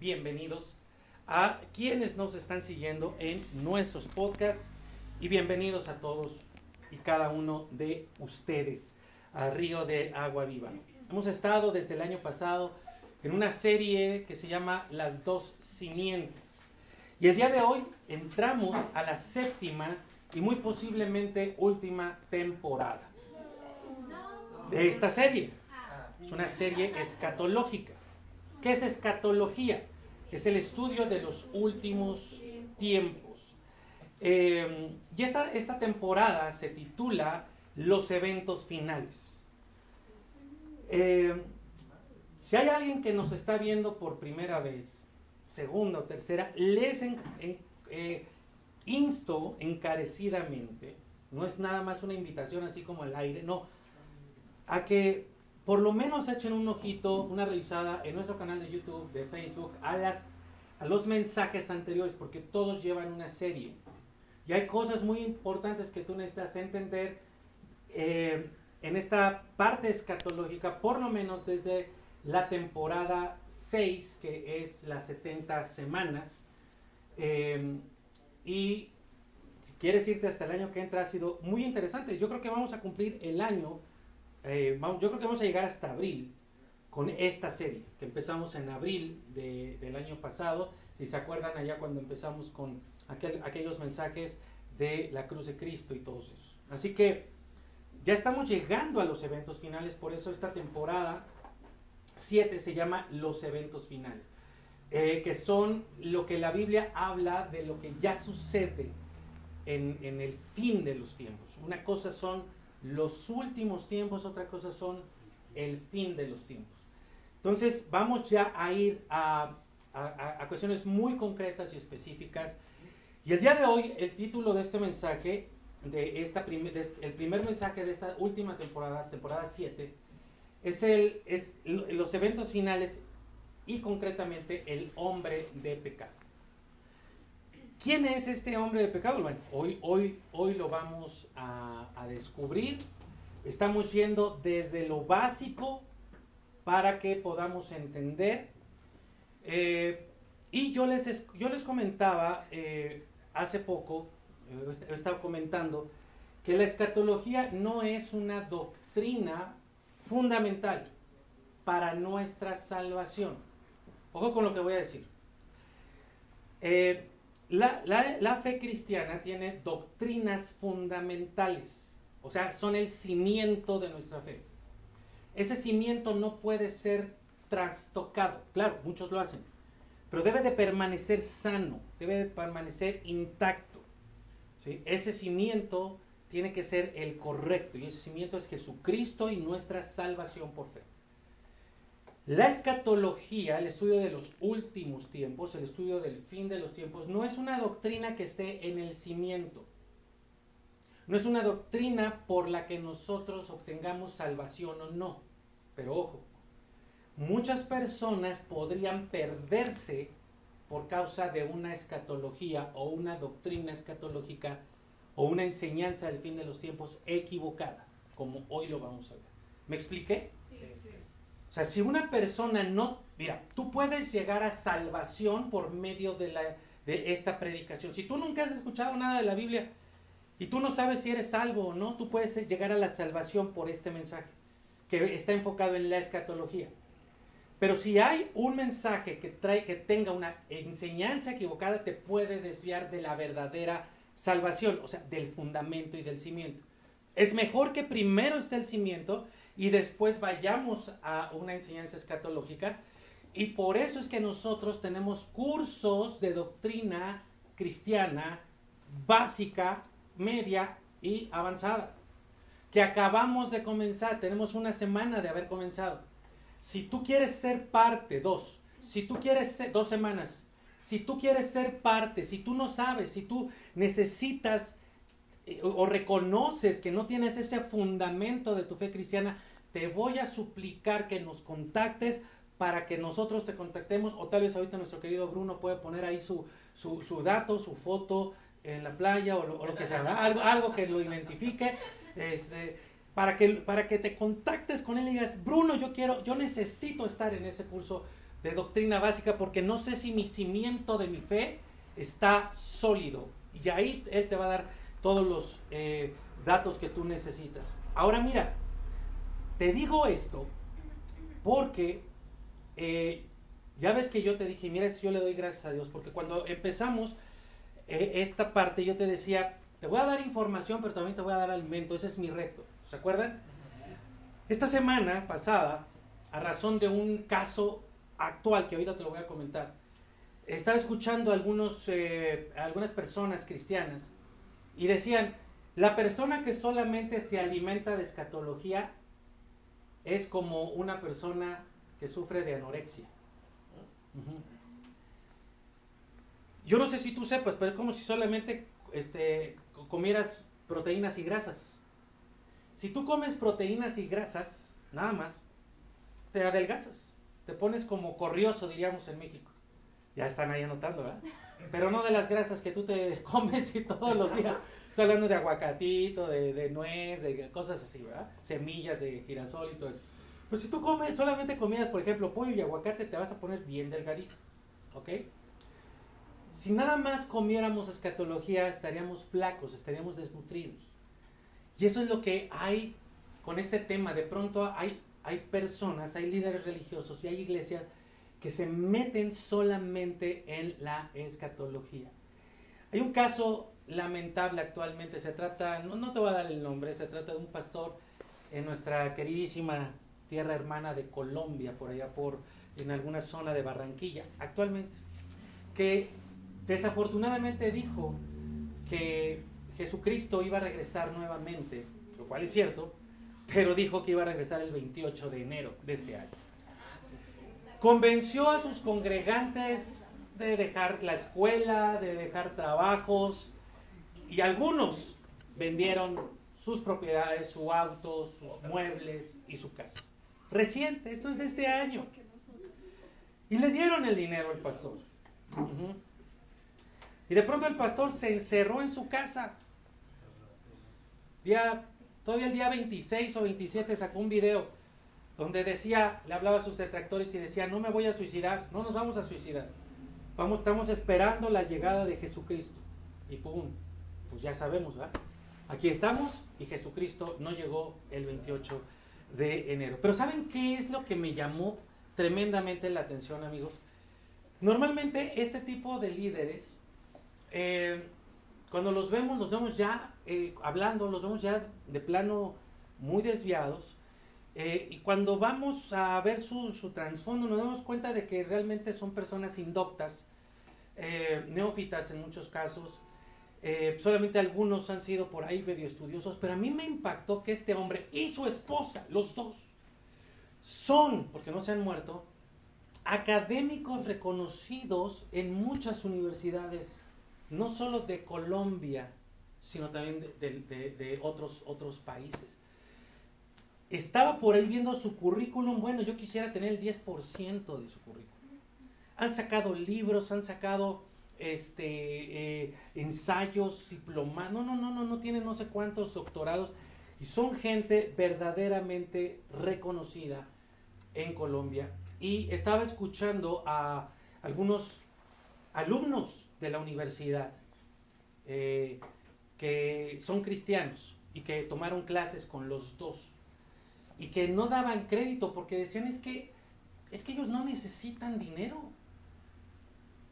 bienvenidos a quienes nos están siguiendo en nuestros podcasts y bienvenidos a todos y cada uno de ustedes a Río de Agua Viva. Hemos estado desde el año pasado en una serie que se llama Las dos simientes. Y el día de hoy entramos a la séptima y muy posiblemente última temporada de esta serie. Es una serie escatológica. ¿Qué es escatología? Es el estudio de los últimos tiempos. Eh, y esta, esta temporada se titula Los eventos finales. Eh, si hay alguien que nos está viendo por primera vez, segunda o tercera, les eh, insto encarecidamente, no es nada más una invitación así como al aire, no, a que por lo menos echen un ojito, una revisada en nuestro canal de YouTube, de Facebook, a, las, a los mensajes anteriores, porque todos llevan una serie. Y hay cosas muy importantes que tú necesitas entender eh, en esta parte escatológica, por lo menos desde la temporada 6, que es las 70 semanas. Eh, y si quieres irte hasta el año que entra, ha sido muy interesante. Yo creo que vamos a cumplir el año eh, yo creo que vamos a llegar hasta abril con esta serie, que empezamos en abril del año pasado, si se acuerdan allá cuando empezamos con aquellos mensajes de la cruz de Cristo y todos esos. Así que ya estamos llegando a los eventos finales, por eso esta temporada 7 se llama los eventos finales, eh, que son lo que la Biblia habla de lo que ya sucede en, en el fin de los tiempos. Una cosa son los últimos tiempos, otra cosa son el fin de los tiempos. Entonces vamos ya a ir a, cuestiones muy concretas y específicas. Y el día de hoy, el título de este mensaje, de esta el primer mensaje de esta última temporada, temporada 7, es, el, es los eventos finales y concretamente el hombre de pecado. ¿Quién es este hombre de pecado? Bueno, hoy, hoy, hoy lo vamos a, descubrir. Estamos yendo desde lo básico para que podamos entender. Eh, y yo les, yo les comentaba eh, hace poco, eh, he estado comentando, que la escatología no es una doctrina fundamental para nuestra salvación. Ojo con lo que voy a decir. La, fe cristiana tiene doctrinas fundamentales, o sea, son el cimiento de nuestra fe. Ese cimiento no puede ser trastocado, claro, muchos lo hacen, pero debe de permanecer sano, debe de permanecer intacto. Ese cimiento tiene que ser el correcto y ese cimiento es Jesucristo y nuestra salvación por fe. La escatología, el estudio de los últimos tiempos, el estudio del fin de los tiempos, no es una doctrina que esté en el cimiento. No es una doctrina por la que nosotros obtengamos salvación o no. Pero ojo, muchas personas podrían perderse por causa de una escatología o una doctrina escatológica o una enseñanza del fin de los tiempos equivocada, como hoy lo vamos a ver. ¿Me expliqué? O sea, si una persona no, mira, tú puedes llegar a salvación por medio de, la, de esta predicación. Si tú nunca has escuchado nada de la Biblia y tú no sabes si eres salvo o no, tú puedes llegar a la salvación por este mensaje que está enfocado en la escatología. Pero si hay un mensaje que trae que tenga una enseñanza equivocada, te puede desviar de la verdadera salvación, o sea, del fundamento y del cimiento. Es mejor que primero esté el cimiento y después vayamos a una enseñanza escatológica. Y por eso es que nosotros tenemos cursos de doctrina cristiana básica, media y avanzada, que acabamos de comenzar, tenemos una semana de haber comenzado. Si tú quieres ser parte, dos, si tú quieres ser, dos semanas, si tú quieres ser parte, si tú no sabes, si tú necesitas eh, o reconoces que no tienes ese fundamento de tu fe cristiana, te voy a suplicar que nos contactes para que nosotros te contactemos o tal vez ahorita nuestro querido Bruno puede poner ahí su, su, dato, su foto en la playa o lo, que sea, algo, algo que lo identifique, este, para, que, para que te contactes con él y digas, Bruno, yo quiero, yo necesito estar en ese curso de doctrina básica porque no sé si mi cimiento de mi fe está sólido. Y ahí Él te va a dar todos los eh, datos que tú necesitas. Ahora mira, te digo esto porque eh, ya ves que yo te dije, mira, yo le doy gracias a Dios, porque cuando empezamos eh, esta parte yo te decía, te voy a dar información, pero también te voy a dar alimento, ese es mi reto. ¿Se acuerdan? Esta semana pasada, a razón de un caso actual que ahorita te lo voy a comentar, estaba escuchando a algunos, eh, algunas personas cristianas y decían, la persona que solamente se alimenta de escatología es como una persona que sufre de anorexia. Yo no sé si tú sepas, pero es como si solamente este, comieras proteínas y grasas. Si tú comes proteínas y grasas, nada más, te adelgazas. Te pones como corrioso, diríamos en México. Ya están ahí anotando, ¿verdad? Pero no de las grasas que tú te comes y todos los días. Estoy hablando de aguacatito, de, de nuez, de cosas así, ¿verdad? Semillas de girasol y todo eso. Pues si tú comes, solamente comías, por ejemplo, pollo y aguacate, te vas a poner bien delgadito. ¿Ok? Si nada más comiéramos escatología, estaríamos flacos, estaríamos desnutridos. Y eso es lo que hay con este tema. De pronto hay, hay personas, hay líderes religiosos y hay iglesias que se meten solamente en la escatología. Hay un caso lamentable actualmente, se trata, no, no te voy a dar el nombre, se trata de un pastor en nuestra queridísima tierra hermana de Colombia, por allá por, en alguna zona de Barranquilla, actualmente, que desafortunadamente dijo que Jesucristo iba a regresar nuevamente, lo cual es cierto, pero dijo que iba a regresar el 28 de enero de este año. Convenció a sus congregantes de dejar la escuela, de dejar trabajos, y algunos vendieron sus propiedades, su auto, sus muebles y su casa. Reciente, esto es de este año. Y le dieron el dinero al pastor. Y de pronto el pastor se encerró en su casa. Día, todavía el día 26 o 27 sacó un video donde decía, le hablaba a sus detractores y decía, no me voy a suicidar, no nos vamos a suicidar. Vamos, estamos esperando la llegada de Jesucristo. Y pum, pues ya sabemos, ¿verdad? Aquí estamos y Jesucristo no llegó el 28 de enero. Pero ¿saben qué es lo que me llamó tremendamente la atención, amigos? Normalmente este tipo de líderes, eh, cuando los vemos, los vemos ya eh, hablando, los vemos ya de plano muy desviados. Eh, y cuando vamos a ver su, su trasfondo, nos damos cuenta de que realmente son personas indoctas, neófitas en muchos casos, eh, solamente algunos han sido por ahí medio estudiosos, pero a mí me impactó que este hombre y su esposa, los dos, son, porque no se han muerto, académicos reconocidos en muchas universidades, no solo de Colombia, sino también de, otros, otros países. Estaba por ahí viendo su currículum, bueno, yo quisiera tener el 10% de su currículum. Han sacado libros, han sacado este, eh, ensayos, diplomados, no, no, no, no, no tienen no sé cuántos doctorados y son gente verdaderamente reconocida en Colombia. Y estaba escuchando a algunos alumnos de la universidad eh, que son cristianos y que tomaron clases con los dos y que no daban crédito porque decían es que es que ellos no necesitan dinero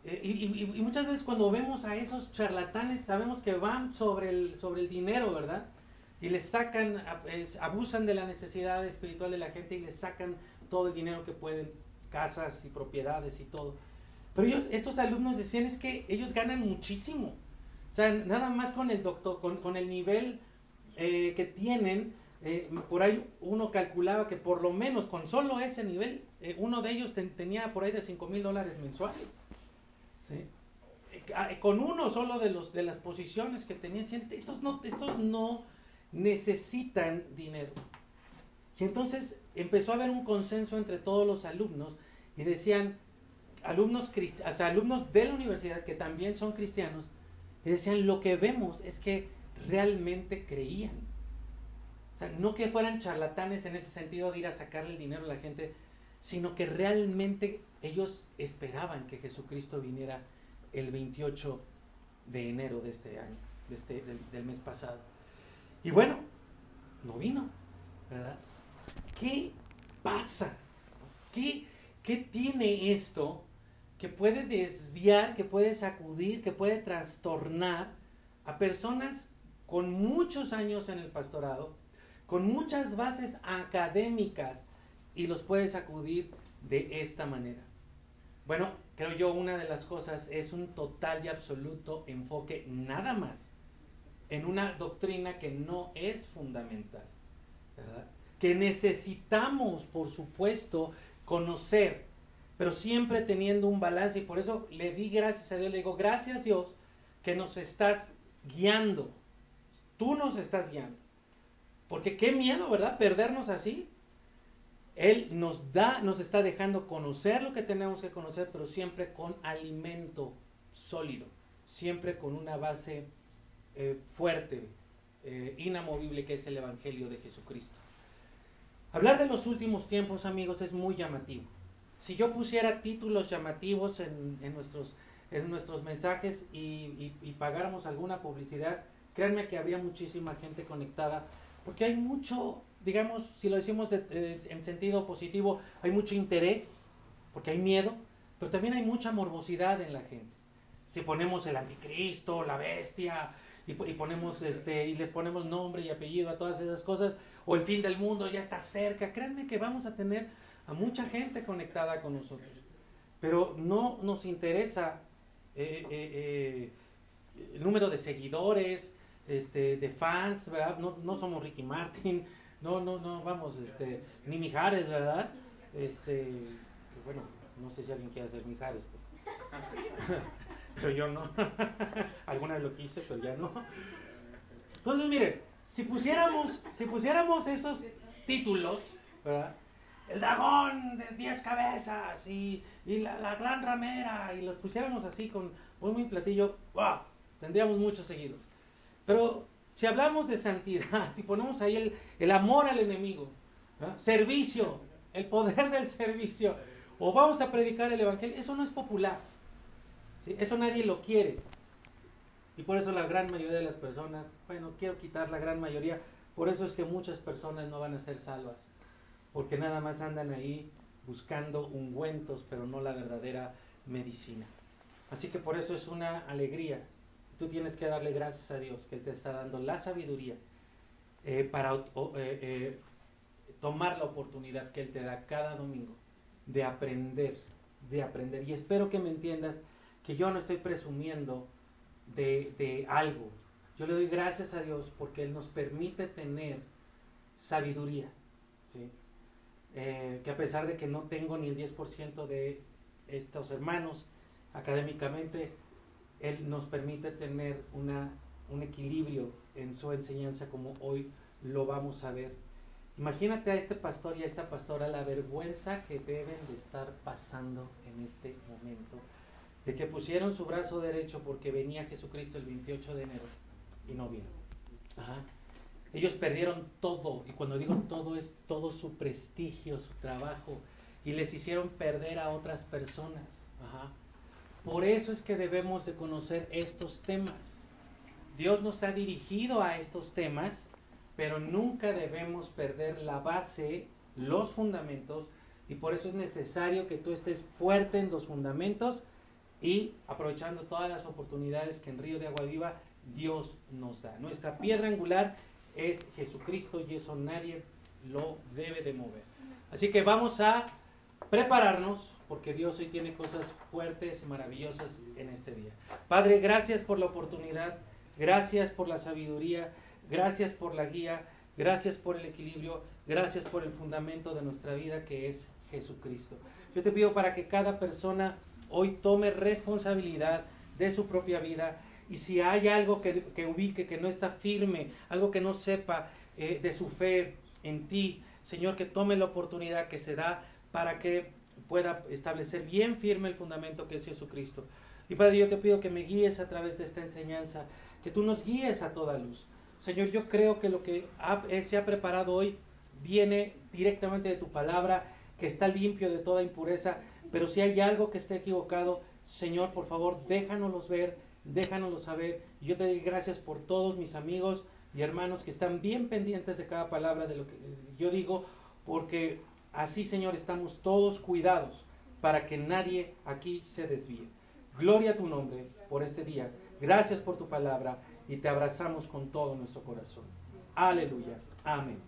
eh, y, muchas veces cuando vemos a esos charlatanes sabemos que van sobre el, sobre el dinero, ¿verdad? Y les sacan, abusan de la necesidad espiritual de la gente y les sacan todo el dinero que pueden, casas y propiedades y todo. Pero ellos, estos alumnos decían es que ellos ganan muchísimo. O sea, nada más con el doctor, con, el nivel eh, que tienen, eh, por ahí uno calculaba que por lo menos con solo ese nivel, uno de ellos tenía por ahí de 5 mil dólares mensuales. Ah, con uno solo de, los, de las posiciones que tenían, estos no, estos no necesitan dinero. Y entonces empezó a haber un consenso entre todos los alumnos y decían, alumnos, o alumnos de la universidad que también son cristianos, y decían, lo que vemos es que realmente creían. O sea, no que fueran charlatanes en ese sentido de ir a sacarle el dinero a la gente, sino que realmente ellos esperaban que Jesucristo viniera el 28 de enero de este año, de este, del, mes pasado. Y bueno, no vino, ¿verdad? ¿Qué pasa? ¿Qué, ¿Qué tiene esto que puede desviar, que puede sacudir, que puede trastornar a personas con muchos años en el pastorado, con muchas bases académicas y los puede sacudir de esta manera? Bueno, creo yo una de las cosas es un total y absoluto enfoque nada más en una doctrina que no es fundamental, ¿verdad? Que necesitamos, por supuesto, conocer, pero siempre teniendo un balance y por eso le di gracias a Dios, le digo, gracias Dios que nos estás guiando, tú nos estás guiando, porque qué miedo, ¿verdad? Perdernos así, él nos da, nos está dejando conocer lo que tenemos que conocer, pero siempre con alimento sólido, siempre con una base eh, fuerte, eh, inamovible, que es el Evangelio de Jesucristo. Hablar de los últimos tiempos, amigos, es muy llamativo. Si yo pusiera títulos llamativos en, nuestros, en nuestros mensajes y, y pagáramos alguna publicidad, créanme que habría muchísima gente conectada, porque hay mucho digamos, si lo decimos en sentido positivo, hay mucho interés, porque hay miedo, pero también hay mucha morbosidad en la gente. Si ponemos el anticristo, la bestia, y, ponemos este, y le ponemos nombre y apellido a todas esas cosas, o el fin del mundo ya está cerca, créanme que vamos a tener a mucha gente conectada con nosotros. Pero no nos interesa eh, eh, eh, el número de seguidores, este, de fans, ¿verdad? No, no somos Ricky Martin, no, no, no, vamos, este, ni Mijares, ¿verdad? Este, bueno, no sé si alguien quiere hacer Mijares, pero, yo no. Alguna vez lo quise, pero ya no. Entonces, miren, si pusiéramos, si pusiéramos esos títulos, ¿verdad? El dragón de 10 cabezas y, la, la, gran ramera, y los pusiéramos así con muy, muy platillo, ¡wow! Tendríamos muchos seguidos. Pero si hablamos de santidad, si ponemos ahí el, amor al enemigo, servicio, el poder del servicio, o vamos a predicar el Evangelio, eso no es popular. Eso nadie lo quiere. Y por eso la gran mayoría de las personas, bueno, quiero quitar la gran mayoría, por eso es que muchas personas no van a ser salvas, porque nada más andan ahí buscando ungüentos, pero no la verdadera medicina. Así que por eso es una alegría tú tienes que darle gracias a Dios que Él te está dando la sabiduría eh, para eh, eh, tomar la oportunidad que Él te da cada domingo de aprender, de aprender. Y espero que me entiendas que yo no estoy presumiendo de, algo. Yo le doy gracias a Dios porque Él nos permite tener sabiduría. que a pesar de que no tengo ni el 10% de estos hermanos académicamente, él nos permite tener una, un equilibrio en su enseñanza como hoy lo vamos a ver. Imagínate a este pastor y a esta pastora la vergüenza que deben de estar pasando en este momento, de que pusieron su brazo derecho porque venía Jesucristo el 28 de enero y no vino. Ellos perdieron todo, y cuando digo todo es todo su prestigio, su trabajo, y les hicieron perder a otras personas. Ajá. Por eso es que debemos de conocer estos temas. Dios nos ha dirigido a estos temas, pero nunca debemos perder la base, los fundamentos, y por eso es necesario que tú estés fuerte en los fundamentos y aprovechando todas las oportunidades que en Río de Agua Viva Dios nos da. Nuestra piedra angular es Jesucristo y eso nadie lo debe de mover. Así que vamos a prepararnos porque Dios hoy tiene cosas fuertes y maravillosas en este día. Padre, gracias por la oportunidad, gracias por la sabiduría, gracias por la guía, gracias por el equilibrio, gracias por el fundamento de nuestra vida que es Jesucristo. Yo te pido para que cada persona hoy tome responsabilidad de su propia vida y si hay algo que, ubique, que no está firme, algo que no sepa eh, de su fe en ti, Señor, que tome la oportunidad que se da para que pueda establecer bien firme el fundamento que es Jesucristo. Y Padre, yo te pido que me guíes a través de esta enseñanza, que tú nos guíes a toda luz. Señor, yo creo que lo que eh, se ha preparado hoy viene directamente de tu palabra que está limpio de toda impureza, pero si hay algo que esté equivocado, Señor, por favor, déjanoslos ver, déjanoslo saber. Yo te doy gracias por todos mis amigos y hermanos que están bien pendientes de cada palabra de lo que yo digo, porque así, Señor, estamos todos cuidados para que nadie aquí se desvíe. Gloria a tu nombre por este día. Gracias por tu palabra y te abrazamos con todo nuestro corazón. Aleluya. Amén.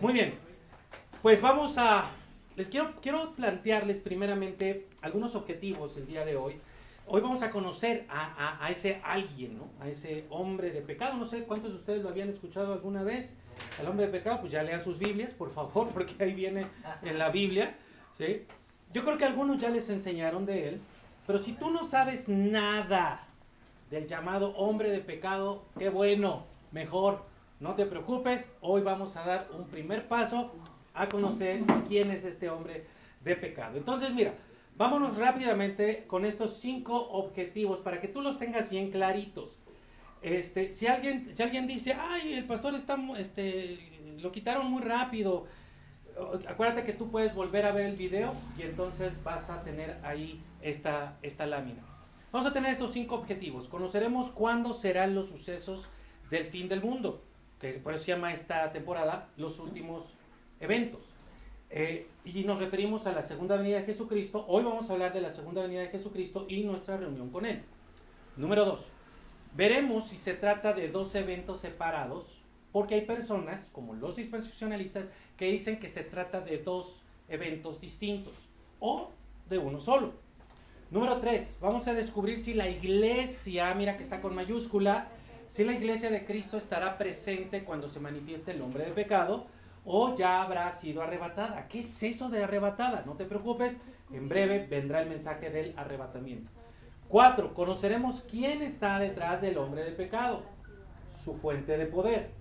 Muy bien. Pues vamos a les quiero, quiero plantearles primeramente algunos objetivos el día de hoy. Hoy vamos a conocer a, ese alguien, ¿no? A ese hombre de pecado. No sé cuántos de ustedes lo habían escuchado alguna vez. El hombre de pecado, pues ya lean sus Biblias, por favor, porque ahí viene en la Biblia, ¿sí? Yo creo que algunos ya les enseñaron de él, pero si tú no sabes nada del llamado hombre de pecado, qué bueno, mejor, no te preocupes, hoy vamos a dar un primer paso a conocer quién es este hombre de pecado. Entonces, mira, vámonos rápidamente con estos cinco objetivos para que tú los tengas bien claritos. Este, si alguien, si alguien dice, ay, el pastor está, este, lo quitaron muy rápido, acuérdate que tú puedes volver a ver el video y entonces vas a tener ahí esta, esta lámina. Vamos a tener estos cinco objetivos. Conoceremos cuándo serán los sucesos del fin del mundo, que por eso se llama esta temporada los últimos eventos. Eh, y nos referimos a la segunda venida de Jesucristo. Hoy vamos a hablar de la segunda venida de Jesucristo y nuestra reunión con Él. Número dos, veremos si se trata de dos eventos separados, porque hay personas, como los dispensacionalistas, que dicen que se trata de dos eventos distintos o de uno solo. Número tres, vamos a descubrir si la iglesia, mira que está con mayúscula, si la iglesia de Cristo estará presente cuando se manifieste el hombre de pecado o ya habrá sido arrebatada. ¿Qué es eso de arrebatada? No te preocupes, en breve vendrá el mensaje del arrebatamiento. Cuatro, conoceremos quién está detrás del hombre de pecado, su fuente de poder.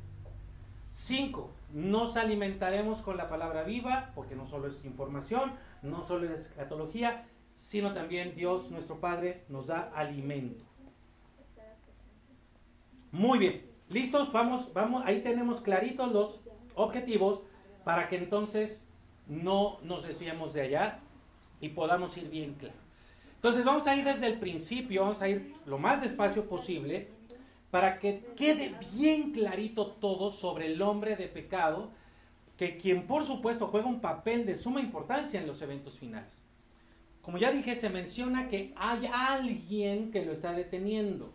Cinco, nos alimentaremos con la palabra viva, porque no solo es información, no solo es escatología, sino también Dios, nuestro Padre, nos da alimento. Muy bien, listos, vamos, vamos, ahí tenemos claritos los objetivos para que entonces no nos desviemos de allá y podamos ir bien claro. Entonces vamos a ir desde el principio, vamos a ir lo más despacio posible para que quede bien clarito todo sobre el hombre de pecado, que quien por supuesto juega un papel de suma importancia en los eventos finales. Como ya dije, se menciona que hay alguien que lo está deteniendo.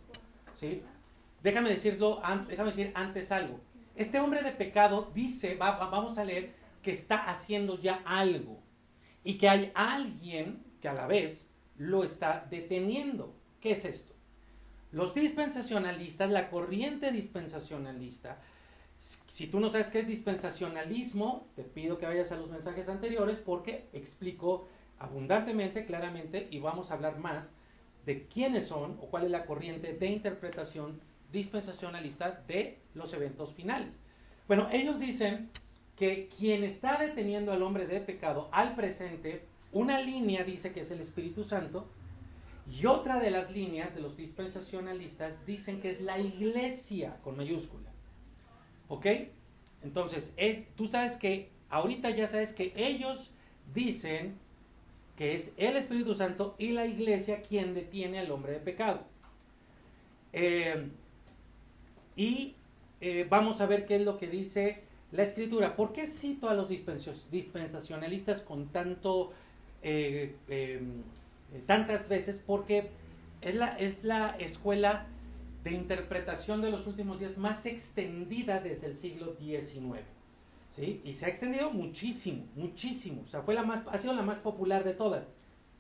¿sí? Déjame decirlo, déjame decir antes algo. Este hombre de pecado dice, vamos a leer, que está haciendo ya algo y que hay alguien que a la vez lo está deteniendo. ¿Qué es esto? Los dispensacionalistas, la corriente dispensacionalista, si tú no sabes qué es dispensacionalismo, te pido que vayas a los mensajes anteriores porque explico abundantemente, claramente, y vamos a hablar más de quiénes son o cuál es la corriente de interpretación dispensacionalista de los eventos finales. Bueno, ellos dicen que quien está deteniendo al hombre de pecado al presente, una línea dice que es el Espíritu Santo, y otra de las líneas de los dispensacionalistas dicen que es la iglesia con mayúscula. ¿Ok? Entonces, tú sabes que, ahorita ya sabes que ellos dicen que es el Espíritu Santo y la iglesia quien detiene al hombre de pecado. Eh, y eh, vamos a ver qué es lo que dice la escritura. ¿Por qué cito a los dispensacionalistas con tanto, eh, em, tantas veces? Porque es la, es la escuela de interpretación de los últimos días más extendida desde el siglo XIX. ¿sí? Y se ha extendido muchísimo, muchísimo. O sea, fue la más, ha sido la más popular de todas.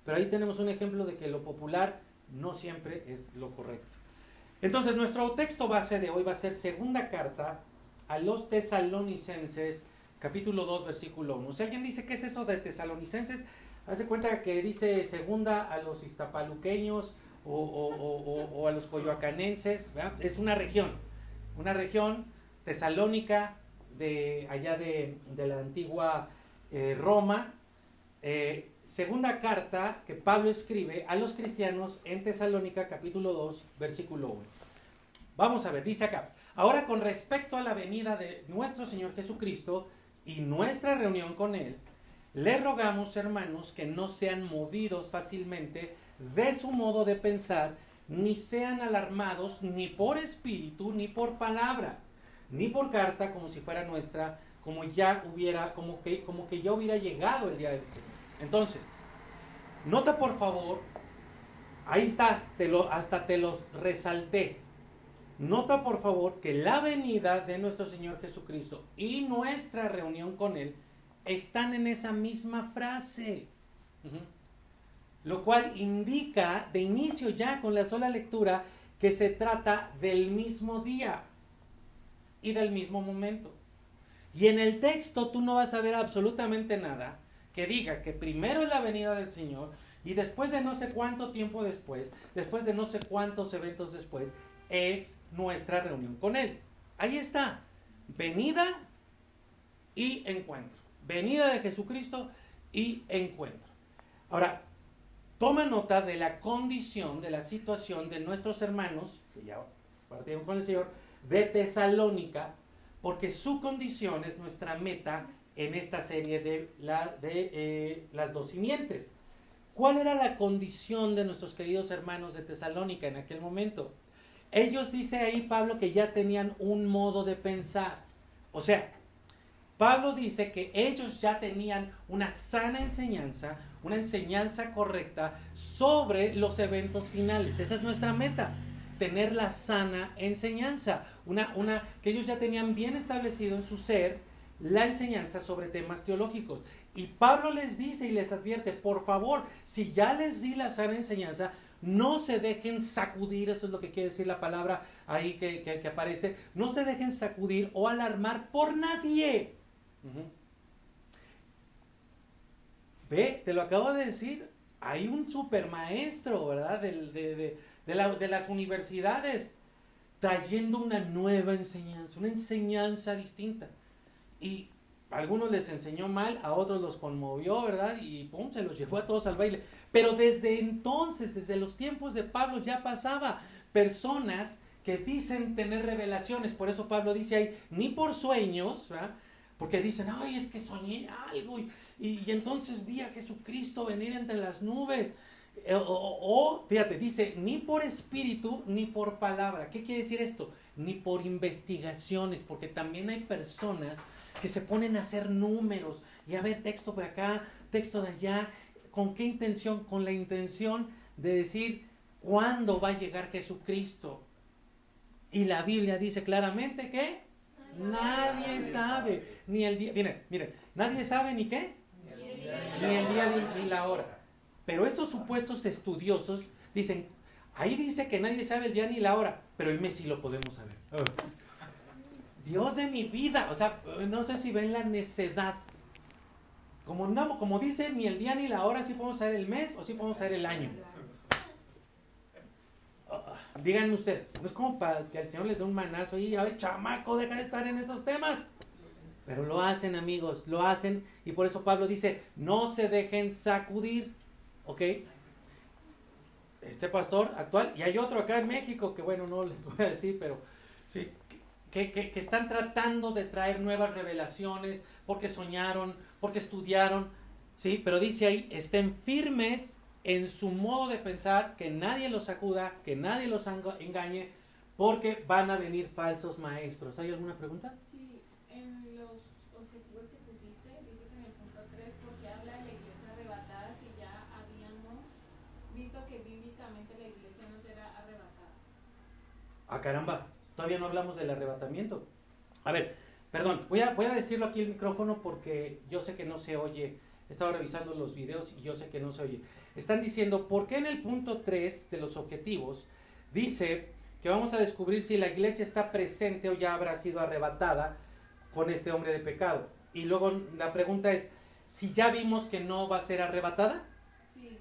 Pero ahí tenemos un ejemplo de que lo popular no siempre es lo correcto. Entonces, nuestro texto base de hoy va a ser segunda carta a los tesalonicenses, capítulo 2, versículo 1. Si alguien dice, ¿qué es eso de tesalonicenses? Hace cuenta que dice segunda a los iztapaluqueños o, a los coyoacanenses. Es una región, una región tesalónica de allá de, la antigua eh, Roma. Eh, segunda carta que Pablo escribe a los cristianos en Tesalónica capítulo 2 versículo 1. Vamos a ver, dice acá, ahora con respecto a la venida de nuestro Señor Jesucristo y nuestra reunión con Él, les rogamos, hermanos, que no sean movidos fácilmente de su modo de pensar, ni sean alarmados ni por espíritu, ni por palabra, ni por carta, como si fuera nuestra, como ya hubiera, como que, como que ya hubiera llegado el día del Señor. Entonces, nota por favor, ahí está, te lo, hasta te los resalté. Nota por favor que la venida de nuestro Señor Jesucristo y nuestra reunión con Él están en esa misma frase. Lo cual indica de inicio ya con la sola lectura que se trata del mismo día y del mismo momento. Y en el texto tú no vas a ver absolutamente nada que diga que primero es la venida del Señor y después de no sé cuánto tiempo después, después de no sé cuántos eventos después, es nuestra reunión con Él. Ahí está, venida y encuentro. Venida de Jesucristo y encuentro. Ahora, toma nota de la condición, de la situación de nuestros hermanos, que ya partieron con el Señor, de Tesalónica, porque su condición es nuestra meta en esta serie de, eh, las dos simientes. ¿Cuál era la condición de nuestros queridos hermanos de Tesalónica en aquel momento? Ellos, dice ahí Pablo, que ya tenían un modo de pensar. O sea, Pablo dice que ellos ya tenían una sana enseñanza, una enseñanza correcta sobre los eventos finales. Esa es nuestra meta, tener la sana enseñanza, una, que ellos ya tenían bien establecido en su ser la enseñanza sobre temas teológicos. Y Pablo les dice y les advierte, por favor, si ya les di la sana enseñanza, no se dejen sacudir, eso es lo que quiere decir la palabra ahí que, aparece, no se dejen sacudir o alarmar por nadie. Ve, te lo acabo de decir, hay un supermaestro, ¿verdad? De, de las universidades trayendo una nueva enseñanza, una enseñanza distinta. Y a algunos les enseñó mal, a otros los conmovió, ¿verdad? Y pum, se los llevó a todos al baile. Pero desde entonces, desde los tiempos de Pablo, ya pasaba personas que dicen tener revelaciones. Por eso Pablo dice ahí, ni por sueños, ¿verdad? Porque dicen, ay, es que soñé algo y, y, entonces vi a Jesucristo venir entre las nubes. Eh, o, o, fíjate, dice, ni por espíritu ni por palabra. ¿Qué quiere decir esto? Ni por investigaciones, porque también hay personas que se ponen a hacer números y a ver texto de acá, texto de allá. ¿Con qué intención? Con la intención de decir cuándo va a llegar Jesucristo. Y la Biblia dice claramente que nadie sabe, ni el día, miren, miren, nadie sabe ni qué, ni el día ni la hora. Pero estos supuestos estudiosos dicen, ahí dice que nadie sabe el día ni la hora, pero el mes sí lo podemos saber. Dios de mi vida. O sea, no sé si ven la necedad. Como, no, como dice, ni el día ni la hora, si podemos saber el mes o si podemos saber el año. Díganme ustedes, no es como para que el Señor les dé un manazo y a ver, chamaco, deja de estar en esos temas. Pero lo hacen, amigos, lo hacen. Y por eso Pablo dice, no se dejen sacudir. ¿Ok? Este pastor actual, y hay otro acá en México que, bueno, no les voy a decir, pero sí, que, están tratando de traer nuevas revelaciones porque soñaron, porque estudiaron, ¿sí? Pero dice ahí, estén firmes en su modo de pensar, que nadie los sacuda, que nadie los engañe, porque van a venir falsos maestros. ¿Hay alguna pregunta? Sí, en los objetivos que pusiste, dice que en el punto 3, porque habla de la iglesia arrebatada si ya habíamos visto que bíblicamente la iglesia no será arrebatada. Ah, caramba. Todavía no hablamos del arrebatamiento. A ver, perdón, voy a, voy a decirlo aquí el micrófono porque yo sé que no se oye. He estado revisando los videos y yo sé que no se oye. Están diciendo, ¿por qué en el punto 3 de los objetivos dice que vamos a descubrir si la iglesia está presente o ya habrá sido arrebatada con este hombre de pecado? Y luego la pregunta es, si ya vimos que no va a ser arrebatada? Sí,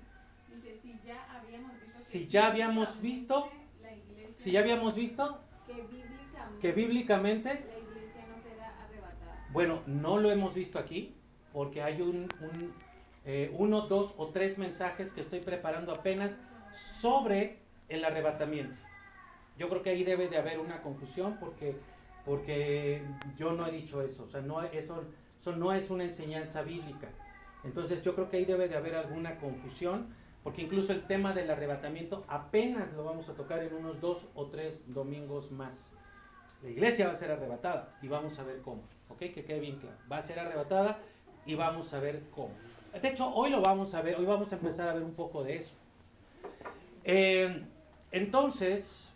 dice, si ya habíamos visto. Si ya habíamos visto, si ya habíamos visto que bíblicamente, la iglesia no será arrebatada. Bueno, no lo hemos visto aquí porque hay un, eh, uno, dos o tres mensajes que estoy preparando apenas sobre el arrebatamiento. Yo creo que ahí debe de haber una confusión porque, porque yo no he dicho eso, o sea, no, eso, eso no es una enseñanza bíblica. Entonces yo creo que ahí debe de haber alguna confusión, porque incluso el tema del arrebatamiento apenas lo vamos a tocar en unos dos o tres domingos más. La iglesia va a ser arrebatada y vamos a ver cómo, ¿ok? Que quede bien claro. Va a ser arrebatada y vamos a ver cómo. De hecho, hoy lo vamos a ver, hoy vamos a empezar a ver un poco de eso. Eh, entonces,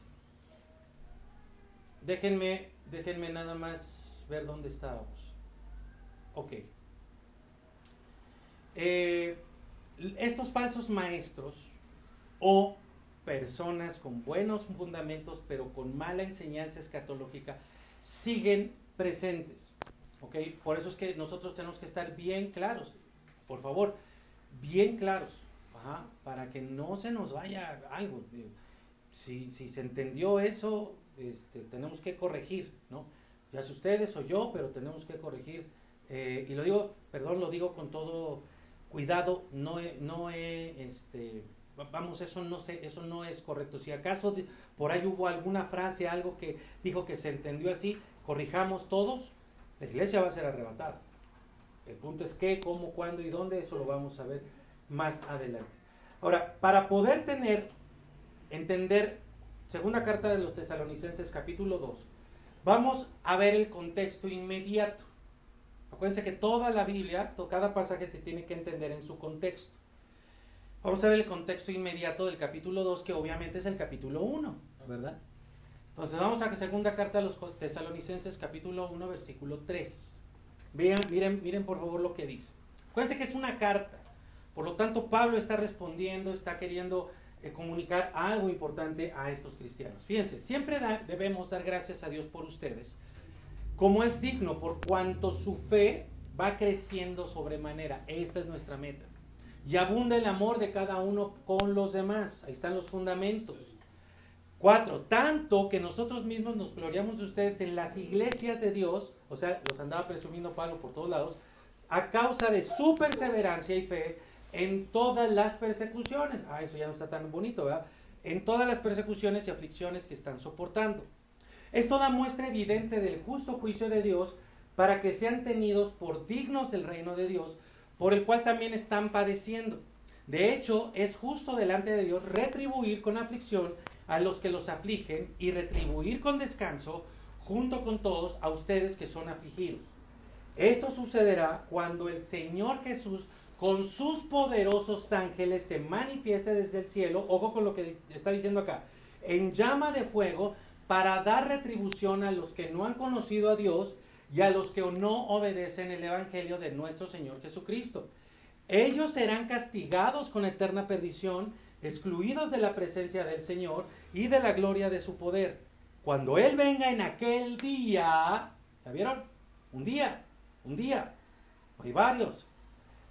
déjenme, déjenme nada más ver dónde estábamos. Ok. Eh, estos falsos maestros o personas con buenos fundamentos pero con mala enseñanza escatológica siguen presentes. ¿ok? Por eso es que nosotros tenemos que estar bien claros, por favor, bien claros, para que no se nos vaya algo. Si, si se entendió eso, este, tenemos que corregir, ¿no? Ya sea ustedes o yo, pero tenemos que corregir. Eh, y lo digo, perdón, lo digo con todo cuidado, no no este, vamos, eso no, sé, eso no es correcto. Si acaso por ahí hubo alguna frase, algo que dijo que se entendió así, corrijamos todos, la iglesia va a ser arrebatada. El punto es qué, cómo, cuándo y dónde, eso lo vamos a ver más adelante. Ahora, para poder tener, entender, segunda carta de los tesalonicenses capítulo 2, vamos a ver el contexto inmediato. Acuérdense que toda la Biblia, cada pasaje se tiene que entender en su contexto. Vamos a ver el contexto inmediato del capítulo 2, que obviamente es el capítulo 1, ¿verdad? Entonces vamos a la segunda carta de los tesalonicenses, capítulo 1, versículo 3. Vean, miren, miren por favor lo que dice. Acuérdense que es una carta. Por lo tanto, Pablo está respondiendo, está queriendo eh, comunicar algo importante a estos cristianos. Fíjense, siempre debemos dar gracias a Dios por ustedes, como es digno, por cuanto su fe va creciendo sobremanera. Esta es nuestra meta y abunda el amor de cada uno con los demás. Ahí están los fundamentos. Cuatro, tanto que nosotros mismos nos gloriamos de ustedes en las iglesias de Dios, o sea, los andaba presumiendo Pablo por todos lados, a causa de su perseverancia y fe en todas las persecuciones. Ah, eso ya no está tan bonito, ¿verdad? En todas las persecuciones y aflicciones que están soportando. Es toda muestra evidente del justo juicio de Dios para que sean tenidos por dignos el reino de Dios, por el cual también están padeciendo. De hecho, es justo delante de Dios retribuir con aflicción a los que los afligen y retribuir con descanso junto con todos a ustedes que son afligidos. Esto sucederá cuando el Señor Jesús con sus poderosos ángeles se manifieste desde el cielo, ojo con lo que está diciendo acá, en llama de fuego para dar retribución a los que no han conocido a Dios y a los que no obedecen el Evangelio de nuestro Señor Jesucristo. Ellos serán castigados con eterna perdición, excluidos de la presencia del Señor y de la gloria de su poder. Cuando Él venga en aquel día, ¿ya vieron? Un día, un día, hay varios,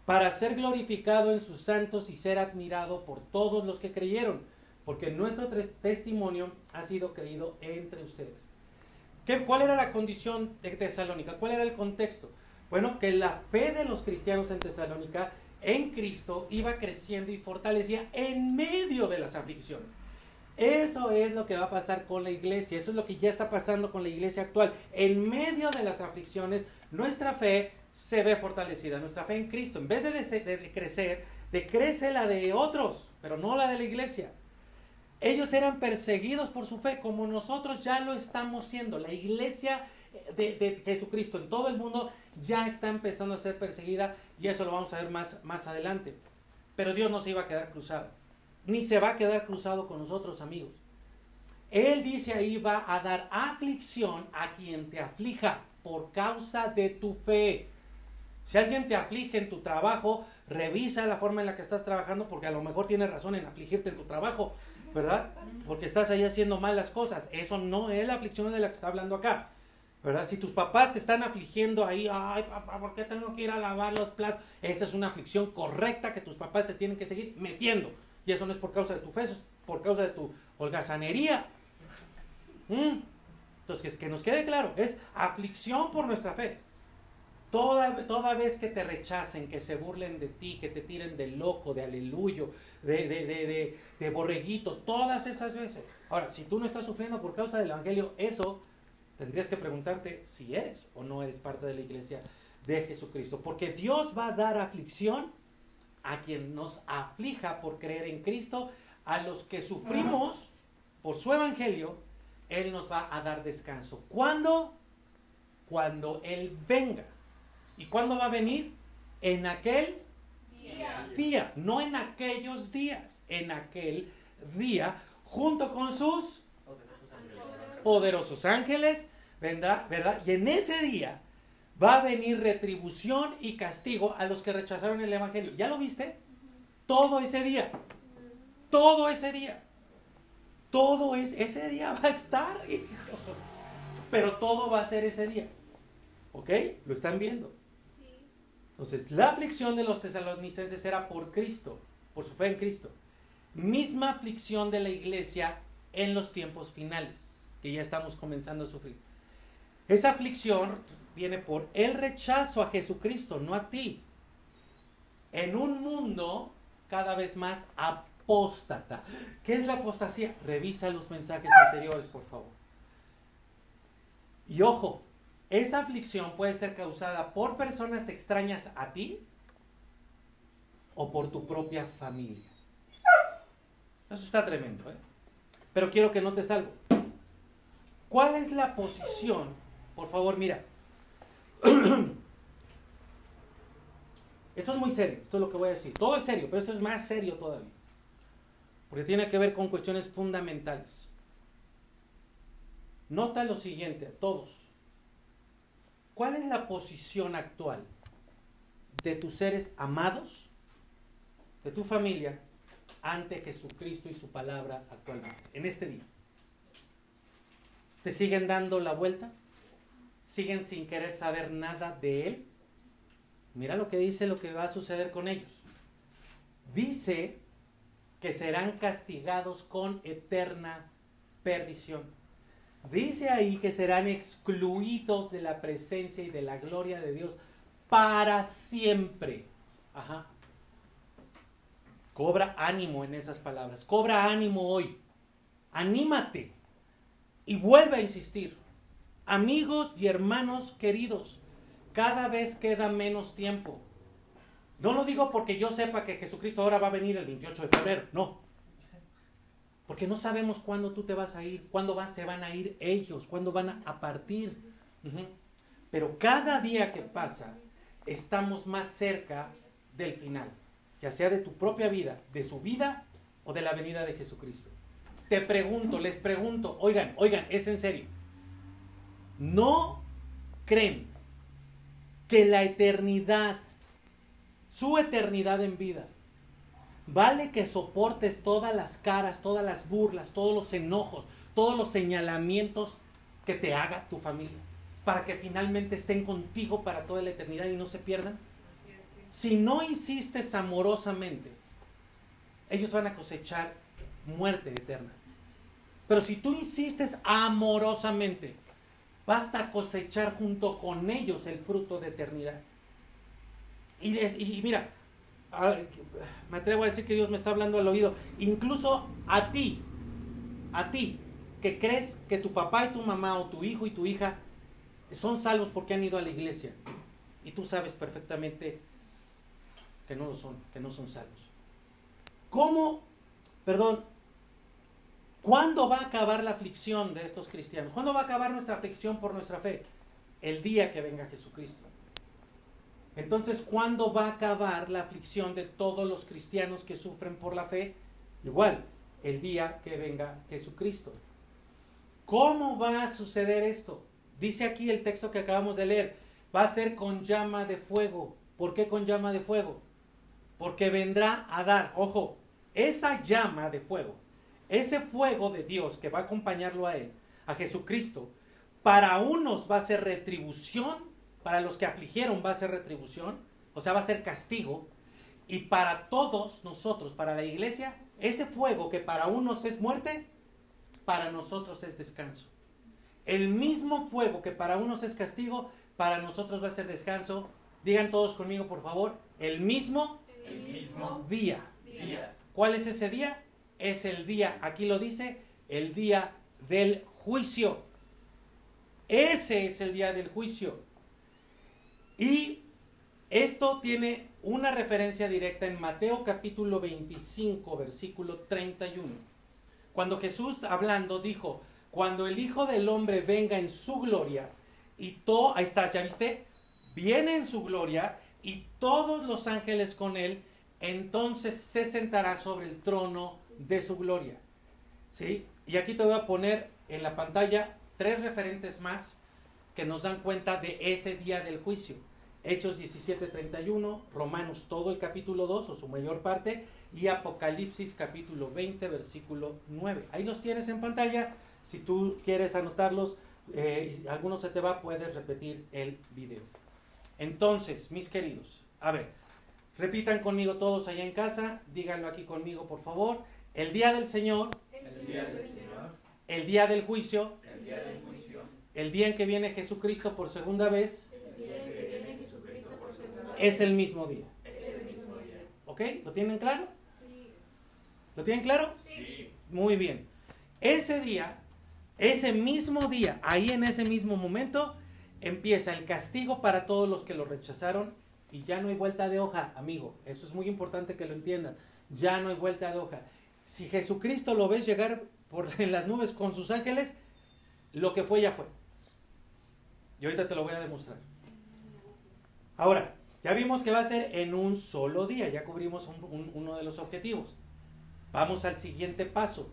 para ser glorificado en sus santos y ser admirado por todos los que creyeron, porque nuestro testimonio ha sido creído entre ustedes. ¿Cuál era la condición de Tesalónica? ¿Cuál era el contexto? Bueno, que la fe de los cristianos en Tesalónica en Cristo iba creciendo y fortalecía en medio de las aflicciones. Eso es lo que va a pasar con la iglesia, eso es lo que ya está pasando con la iglesia actual. En medio de las aflicciones, nuestra fe se ve fortalecida, nuestra fe en Cristo, en vez de, de, de crecer, decrece la de otros, pero no la de la iglesia. Ellos eran perseguidos por su fe, como nosotros ya lo estamos siendo. La iglesia de, Jesucristo en todo el mundo ya está empezando a ser perseguida y eso lo vamos a ver más, más adelante. Pero Dios no se iba a quedar cruzado, ni se va a quedar cruzado con nosotros, amigos. Él dice ahí va a dar aflicción a quien te aflija por causa de tu fe. Si alguien te aflige en tu trabajo, revisa la forma en la que estás trabajando porque a lo mejor tiene razón en afligirte en tu trabajo. ¿verdad? Porque estás ahí haciendo malas cosas. Eso no es la aflicción de la que está hablando acá. ¿Verdad? Si tus papás te están afligiendo ahí, ay papá, ¿por qué tengo que ir a lavar los platos? Esa es una aflicción correcta que tus papás te tienen que seguir metiendo. Y eso no es por causa de tu fe, eso es por causa de tu holgazanería. ¿Mm? Entonces, que nos quede claro, es aflicción por nuestra fe. Toda, toda vez que te rechacen, que se burlen de ti, que te tiren de loco, de aleluyo, de, de, de, de, borreguito, todas esas veces. Ahora, si tú no estás sufriendo por causa del Evangelio, eso tendrías que preguntarte si eres o no eres parte de la iglesia de Jesucristo. Porque Dios va a dar aflicción a quien nos aflija por creer en Cristo, a los que sufrimos por su evangelio, Él nos va a dar descanso. ¿Cuándo? Cuando Él venga. ¿Y cuándo va a venir? En aquel día. día, no en aquellos días, en aquel día, junto con sus poderosos ángeles, ¿verdad? ¿verdad? Y en ese día va a venir retribución y castigo a los que rechazaron el Evangelio. ¿Ya lo viste? Todo ese día. Todo ese día. Todo es, ese día va a estar, hijo. Pero todo va a ser ese día. ¿Ok? ¿Lo están viendo? Entonces, la aflicción de los tesalonicenses era por Cristo, por su fe en Cristo. Misma aflicción de la iglesia en los tiempos finales, que ya estamos comenzando a sufrir. Esa aflicción viene por el rechazo a Jesucristo, no a ti. En un mundo cada vez más apóstata. ¿Qué es la apostasía? Revisa los mensajes anteriores, por favor. Y ojo, esa aflicción puede ser causada por personas extrañas a ti o por tu propia familia. Eso está tremendo, ¿eh? Pero quiero que notes algo. ¿Cuál es la posición? Por favor, mira. Esto es muy serio, esto es lo que voy a decir. Todo es serio, pero esto es más serio todavía. Porque tiene que ver con cuestiones fundamentales. Nota lo siguiente a todos. ¿Cuál es la posición actual de tus seres amados, de tu familia, ante Jesucristo y su palabra actualmente, en este día? ¿Te siguen dando la vuelta? ¿Siguen sin querer saber nada de Él? Mira lo que dice lo que va a suceder con ellos. Dice que serán castigados con eterna perdición. Dice ahí que serán excluidos de la presencia y de la gloria de Dios para siempre. Ajá. Cobra ánimo en esas palabras. Cobra ánimo hoy. Anímate. Y vuelve a insistir. Amigos y hermanos queridos, cada vez queda menos tiempo. No lo digo porque yo sepa que Jesucristo ahora va a venir el 28 de febrero. No. Porque no sabemos cuándo tú te vas a ir, cuándo se van a ir ellos, cuándo van a, partir. Pero cada día que pasa, estamos más cerca del final, ya sea de tu propia vida, de su vida o de la venida de Jesucristo. Te pregunto, les pregunto, oigan, oigan, es en serio. ¿No creen que la eternidad, su eternidad en vida, Vale que soportes todas las caras, todas las burlas, todos los enojos, todos los señalamientos que te haga tu familia, para que finalmente estén contigo para toda la eternidad y no se pierdan. Si no insistes amorosamente, ellos van a cosechar muerte eterna. Pero si tú insistes amorosamente, basta cosechar junto con ellos el fruto de eternidad. Y, y mira, me atrevo a decir que Dios me está hablando al oído, incluso a ti, a ti, que crees que tu papá y tu mamá o tu hijo y tu hija son salvos porque han ido a la iglesia. Y tú sabes perfectamente que no lo son, que no son salvos. ¿Cómo, perdón, cuándo va a acabar la aflicción de estos cristianos? ¿Cuándo va a acabar nuestra aflicción por nuestra fe? El día que venga Jesucristo. Entonces, ¿cuándo va a acabar la aflicción de todos los cristianos que sufren por la fe? Igual, el día que venga Jesucristo. ¿Cómo va a suceder esto? Dice aquí el texto que acabamos de leer, va a ser con llama de fuego. ¿Por qué con llama de fuego? Porque vendrá a dar, ojo, esa llama de fuego, ese fuego de Dios que va a acompañarlo a él, a Jesucristo, para unos va a ser retribución para los que afligieron va a ser retribución, o sea, va a ser castigo. Y para todos nosotros, para la iglesia, ese fuego que para unos es muerte, para nosotros es descanso. El mismo fuego que para unos es castigo, para nosotros va a ser descanso. Digan todos conmigo, por favor, el mismo, el mismo día. día. ¿Cuál es ese día? Es el día, aquí lo dice, el día del juicio. Ese es el día del juicio. Y esto tiene una referencia directa en Mateo capítulo 25, versículo 31. Cuando Jesús hablando dijo, cuando el Hijo del Hombre venga en su gloria, y todo, ahí está, ya viste, viene en su gloria y todos los ángeles con él, entonces se sentará sobre el trono de su gloria. ¿Sí? Y aquí te voy a poner en la pantalla tres referentes más que nos dan cuenta de ese día del juicio. Hechos 17:31, Romanos todo el capítulo 2 o su mayor parte y Apocalipsis capítulo 20 versículo 9. Ahí los tienes en pantalla. Si tú quieres anotarlos, eh, alguno se te va, puedes repetir el video. Entonces, mis queridos, a ver, repitan conmigo todos allá en casa, díganlo aquí conmigo por favor. El día del Señor, el día del Señor, el día del juicio, el día del juicio, el día en que viene Jesucristo por segunda vez, el día en que viene Jesucristo por segunda es el mismo día. es el mismo día. ¿Ok? ¿Lo tienen claro? Sí. ¿Lo tienen claro? Sí. Muy bien. Ese día, ese mismo día, ahí en ese mismo momento, empieza el castigo para todos los que lo rechazaron y ya no hay vuelta de hoja, amigo. Eso es muy importante que lo entiendan. Ya no hay vuelta de hoja. Si Jesucristo lo ves llegar por en las nubes con sus ángeles, lo que fue ya fue. Y ahorita te lo voy a demostrar. Ahora, ya vimos que va a ser en un solo día, ya cubrimos un- un- uno de los objetivos. Vamos al siguiente paso,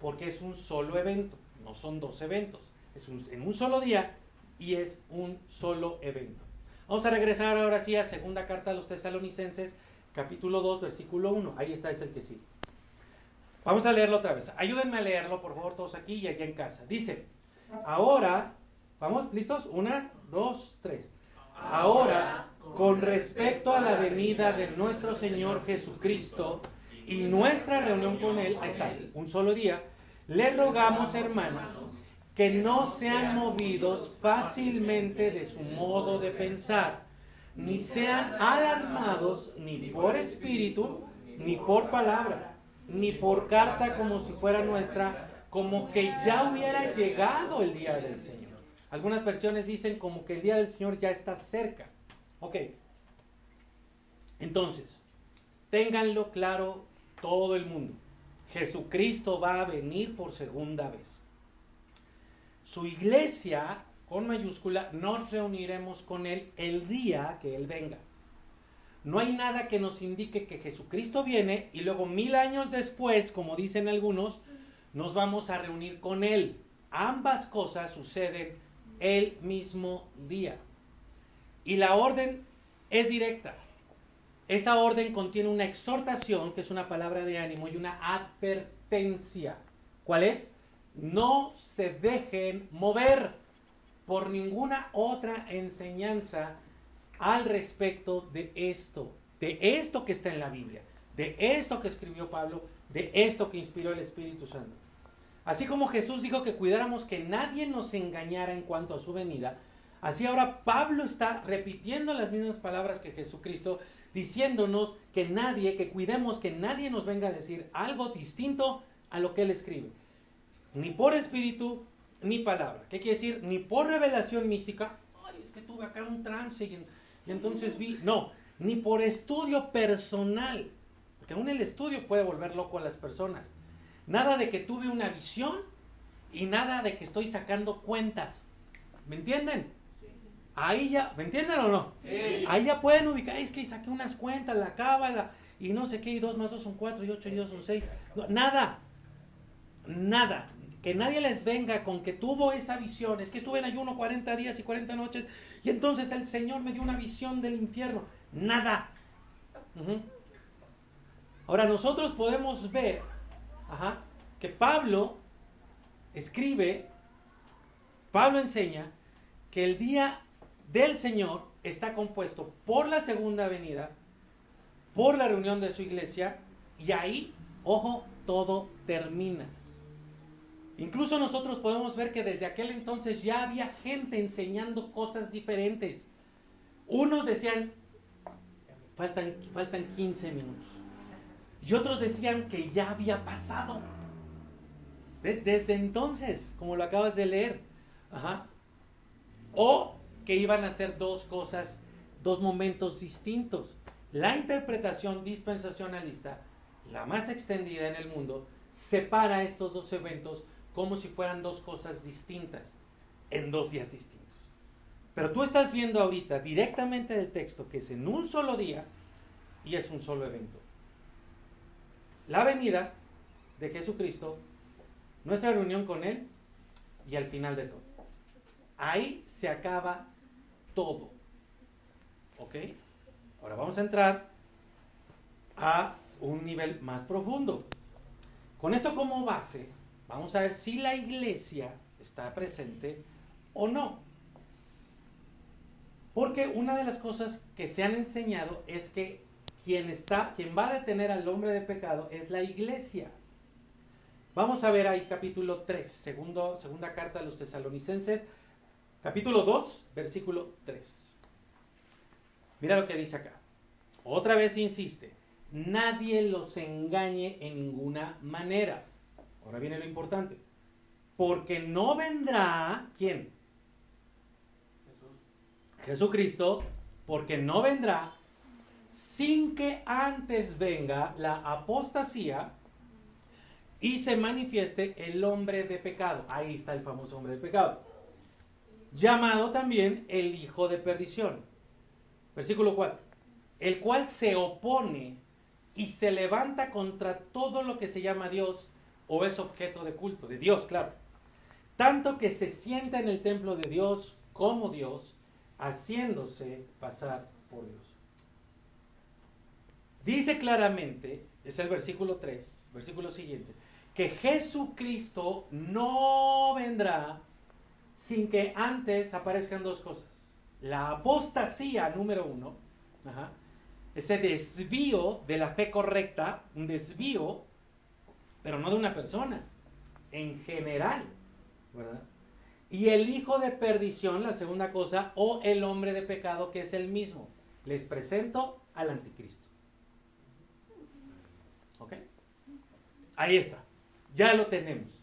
porque es un solo evento, no son dos eventos, es un- en un solo día y es un solo evento. Vamos a regresar ahora sí a segunda carta a los tesalonicenses, capítulo 2, versículo 1. Ahí está, es el que sigue. Vamos a leerlo otra vez. Ayúdenme a leerlo, por favor, todos aquí y allá en casa. Dice, ahora, vamos, ¿listos? Una, dos, tres. Ahora, con respecto a la venida de nuestro Señor Jesucristo y nuestra reunión con Él, ahí está, un solo día, le rogamos, hermanos, que no sean movidos fácilmente de su modo de pensar, ni sean alarmados ni por espíritu, ni por palabra, ni por carta como si fuera nuestra, como que ya hubiera llegado el día del Señor. Algunas versiones dicen como que el día del Señor ya está cerca. Ok. Entonces, ténganlo claro todo el mundo. Jesucristo va a venir por segunda vez. Su iglesia, con mayúscula, nos reuniremos con Él el día que Él venga. No hay nada que nos indique que Jesucristo viene y luego mil años después, como dicen algunos, nos vamos a reunir con Él. Ambas cosas suceden el mismo día. Y la orden es directa. Esa orden contiene una exhortación, que es una palabra de ánimo, y una advertencia. ¿Cuál es? No se dejen mover por ninguna otra enseñanza al respecto de esto, de esto que está en la Biblia, de esto que escribió Pablo, de esto que inspiró el Espíritu Santo. Así como Jesús dijo que cuidáramos que nadie nos engañara en cuanto a su venida, así ahora Pablo está repitiendo las mismas palabras que Jesucristo, diciéndonos que nadie, que cuidemos que nadie nos venga a decir algo distinto a lo que él escribe. Ni por espíritu, ni palabra. ¿Qué quiere decir? Ni por revelación mística. Ay, es que tuve acá un trance y, y entonces vi. No, ni por estudio personal. Porque aún el estudio puede volver loco a las personas. Nada de que tuve una visión y nada de que estoy sacando cuentas. ¿Me entienden? Ahí ya, ¿me entienden o no? Sí. Ahí ya pueden ubicar, es que saqué unas cuentas, la cábala, y no sé qué, y dos más dos son cuatro, y ocho y dos son seis. No, nada, nada. Que nadie les venga con que tuvo esa visión, es que estuve en ayuno 40 días y 40 noches, y entonces el Señor me dio una visión del infierno. Nada. Ahora nosotros podemos ver que Pablo escribe, Pablo enseña que el día del Señor está compuesto por la segunda venida, por la reunión de su iglesia, y ahí, ojo, todo termina. Incluso nosotros podemos ver que desde aquel entonces ya había gente enseñando cosas diferentes. Unos decían, faltan, faltan 15 minutos. Y otros decían que ya había pasado. ¿Ves? Desde entonces, como lo acabas de leer. O que iban a hacer dos cosas dos momentos distintos. La interpretación dispensacionalista, la más extendida en el mundo, separa estos dos eventos como si fueran dos cosas distintas, en dos días distintos. Pero tú estás viendo ahorita directamente del texto que es en un solo día y es un solo evento. La venida de Jesucristo, nuestra reunión con Él y al final de todo. Ahí se acaba todo. ¿Ok? Ahora vamos a entrar a un nivel más profundo. Con esto como base, vamos a ver si la iglesia está presente o no. Porque una de las cosas que se han enseñado es que quien está, quien va a detener al hombre de pecado es la iglesia. Vamos a ver ahí capítulo 3, segundo, segunda carta a los tesalonicenses, capítulo 2, versículo 3. Mira lo que dice acá. Otra vez insiste, nadie los engañe en ninguna manera. Ahora viene lo importante. Porque no vendrá, ¿quién? Jesucristo, porque no vendrá sin que antes venga la apostasía y se manifieste el hombre de pecado. Ahí está el famoso hombre de pecado. Llamado también el hijo de perdición. Versículo 4. El cual se opone y se levanta contra todo lo que se llama Dios o es objeto de culto, de Dios, claro. Tanto que se sienta en el templo de Dios como Dios, haciéndose pasar por Dios. Dice claramente, es el versículo 3, versículo siguiente, que Jesucristo no vendrá sin que antes aparezcan dos cosas. La apostasía número uno, ese desvío de la fe correcta, un desvío, pero no de una persona, en general, ¿verdad? Y el hijo de perdición, la segunda cosa, o el hombre de pecado, que es el mismo. Les presento al anticristo. ¿Ok? Ahí está. Ya lo tenemos.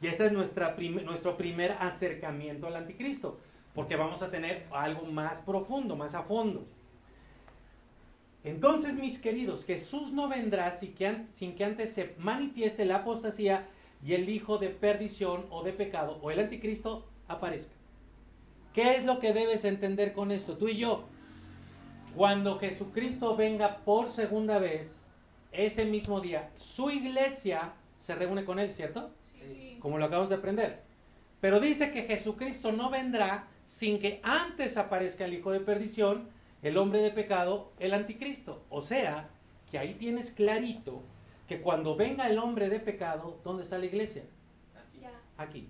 Y este es nuestra nuestro primer acercamiento al anticristo, porque vamos a tener algo más profundo, más a fondo. Entonces, mis queridos, Jesús no vendrá sin que, antes se manifieste la apostasía y el hijo de perdición o de pecado o el anticristo aparezca. ¿Qué es lo que debes entender con esto? Tú y yo, cuando Jesucristo venga por segunda vez, ese mismo día, su iglesia se reúne con él, ¿cierto? Sí. Como lo acabamos de aprender. Pero dice que Jesucristo no vendrá sin que antes aparezca el hijo de perdición, el hombre de pecado, el anticristo. O sea, que ahí tienes clarito que cuando venga el hombre de pecado, ¿dónde está la iglesia? Aquí.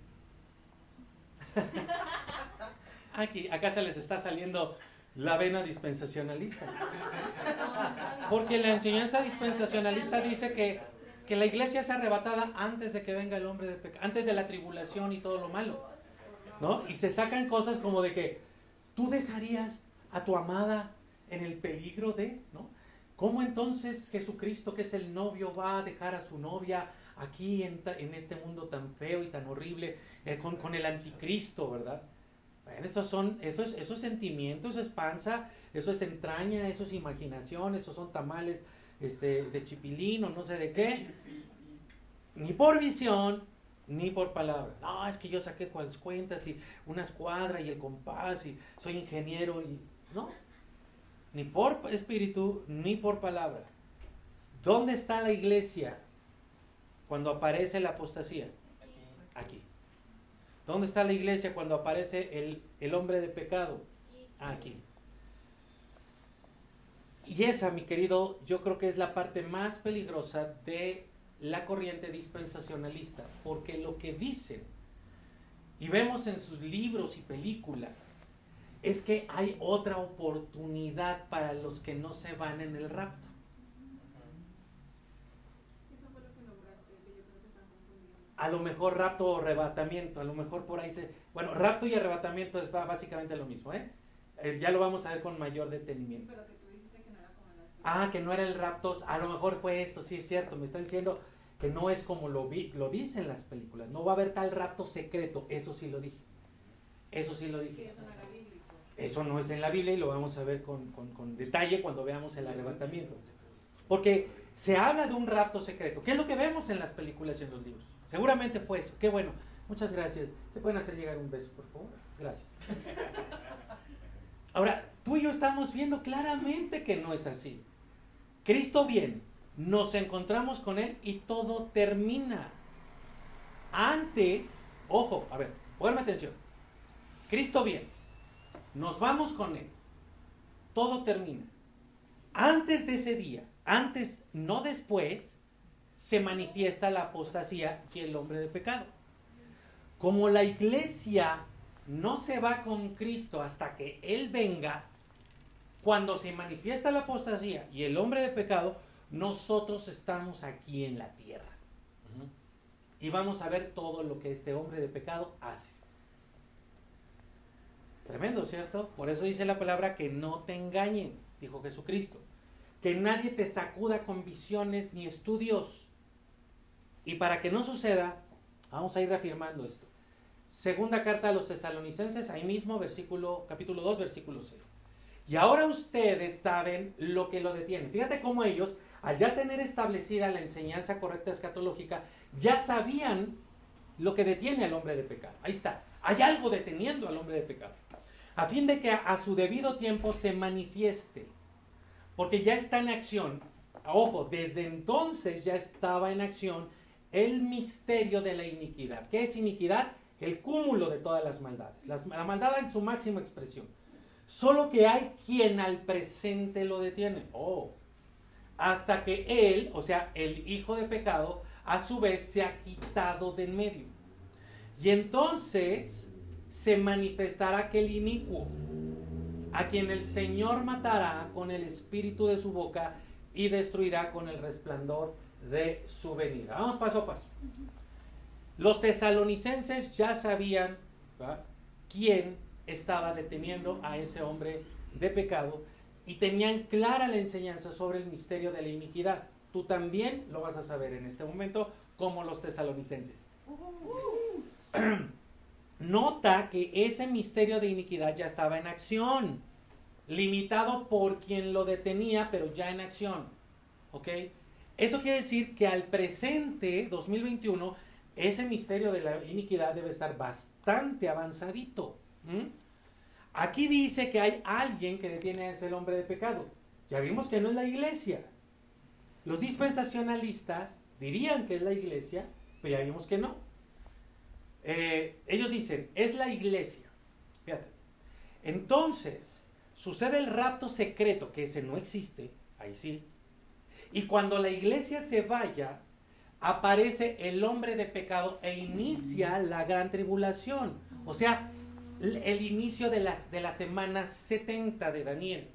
Aquí, acá se les está saliendo la vena dispensacionalista. Porque la enseñanza dispensacionalista dice que, que la iglesia es arrebatada antes de que venga el hombre de pecado, antes de la tribulación y todo lo malo. ¿No? Y se sacan cosas como de que tú dejarías a tu amada en el peligro de, ¿no? ¿Cómo entonces Jesucristo, que es el novio, va a dejar a su novia aquí en, en este mundo tan feo y tan horrible eh, con, con, el anticristo, verdad? Bueno, esos son, esos, esos sentimientos, eso es panza, eso es entraña, eso es imaginación, esos son tamales este, de chipilín o no sé de qué. Ni por visión, ni por palabra. No, es que yo saqué cuáles cuentas y una escuadra y el compás y soy ingeniero y... No, ni por espíritu, ni por palabra. ¿Dónde está la iglesia cuando aparece la apostasía? Aquí. ¿Dónde está la iglesia cuando aparece el, el hombre de pecado? Aquí. Y esa, mi querido, yo creo que es la parte más peligrosa de la corriente dispensacionalista, porque lo que dicen, y vemos en sus libros y películas, es que hay otra oportunidad para los que no se van en el rapto. A lo mejor rapto o arrebatamiento, a lo mejor por ahí se... Bueno, rapto y arrebatamiento es básicamente lo mismo, ¿eh? eh ya lo vamos a ver con mayor detenimiento. Pero que tú dijiste que no era como la... Ah, que no era el rapto, a lo mejor fue esto, sí es cierto, me está diciendo que no es como lo, vi, lo dicen las películas, no va a haber tal rapto secreto, eso sí lo dije. Eso sí lo dije. Eso no es en la Biblia y lo vamos a ver con, con- con detalle cuando veamos el arrebatamiento. Porque se habla de un rapto secreto. ¿Qué es lo que vemos en las películas y en los libros? Seguramente fue eso. Qué bueno. Muchas gracias. ¿Me pueden hacer llegar un beso, por favor? Gracias. Ahora, tú y yo estamos viendo claramente que no es así. Cristo viene, nos encontramos con Él y todo termina. Antes, ojo, a ver, pónganme atención. Cristo viene, nos vamos con Él, todo termina. Antes de ese día, antes, no después, se manifiesta la apostasía y el hombre de pecado. Como la iglesia no se va con Cristo hasta que Él venga, cuando se manifiesta la apostasía y el hombre de pecado, nosotros estamos aquí en la tierra. Y vamos a ver todo lo que este hombre de pecado hace. Tremendo, ¿cierto? Por eso dice la palabra que no te engañen, dijo Jesucristo. Que nadie te sacuda con visiones ni estudios. Y para que no suceda, vamos a ir reafirmando esto. Segunda carta a los tesalonicenses, ahí mismo, versículo, capítulo 2, versículo 6. Y ahora ustedes saben lo que lo detiene. Fíjate cómo ellos, al ya tener establecida la enseñanza correcta escatológica, ya sabían lo que detiene al hombre de pecado. Ahí está. Hay algo deteniendo al hombre de pecado. A fin de que a su debido tiempo se manifieste. Porque ya está en acción. Ojo, desde entonces ya estaba en acción el misterio de la iniquidad. ¿Qué es iniquidad? El cúmulo de todas las maldades. La maldad en su máxima expresión. Solo que hay quien al presente lo detiene. Oh. Hasta que él, o sea, el hijo de pecado, a su vez se ha quitado de en medio. Y entonces se manifestará aquel inicuo, a quien el Señor matará con el espíritu de su boca y destruirá con el resplandor de su venida. Vamos paso a paso. Los tesalonicenses ya sabían quién estaba deteniendo a ese hombre de pecado y tenían clara la enseñanza sobre el misterio de la iniquidad. Tú también lo vas a saber en este momento como los tesalonicenses. Nota que ese misterio de iniquidad ya estaba en acción, limitado por quien lo detenía, pero ya en acción. ¿Ok? Eso quiere decir que al presente, 2021, ese misterio de la iniquidad debe estar bastante avanzadito. Aquí dice que hay alguien que detiene a ese hombre de pecado. Ya vimos que no es la iglesia. Los dispensacionalistas dirían que es la iglesia, pero ya vimos que no. Eh, ellos dicen, es la iglesia. Fíjate. Entonces, sucede el rapto secreto, que ese no existe, ahí sí. Y cuando la iglesia se vaya, aparece el hombre de pecado e inicia la gran tribulación. O sea, el inicio de, las, de la semana 70 de Daniel.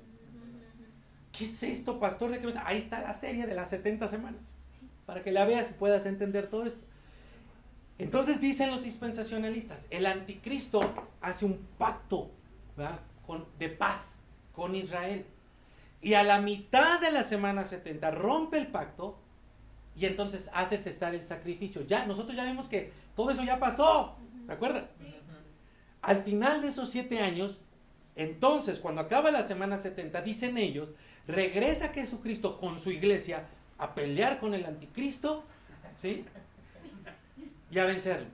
¿Qué es esto, pastor? ¿De qué me? Ahí está la serie de las 70 semanas. Para que la veas y puedas entender todo esto. Entonces dicen los dispensacionalistas, el anticristo hace un pacto de paz con Israel. Y a la mitad de la semana 70 rompe el pacto y entonces hace cesar el sacrificio. Ya, nosotros ya vimos que todo eso ya pasó. ¿Te acuerdas? Sí. Al final de esos siete años, entonces, cuando acaba la semana 70, dicen ellos, regresa Jesucristo con su iglesia a pelear con el anticristo, ¿sí? Y a vencerlo.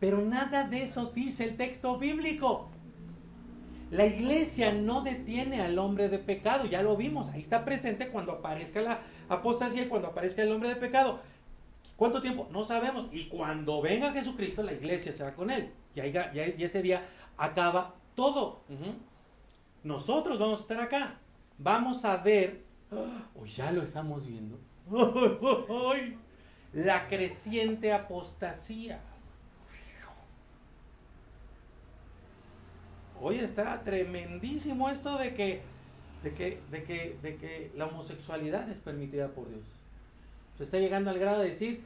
Pero nada de eso dice el texto bíblico. La iglesia no detiene al hombre de pecado, ya lo vimos, ahí está presente cuando aparezca la apostasía y cuando aparezca el hombre de pecado. ¿Cuánto tiempo? No sabemos. Y cuando venga Jesucristo, la iglesia se va con él. Y, ahí, y ese día acaba todo. Nosotros vamos a estar acá. Vamos a ver, o ya lo estamos viendo, la creciente apostasía. Hoy está tremendísimo esto de que, de que, de que, de que la homosexualidad es permitida por Dios. Se está llegando al grado de decir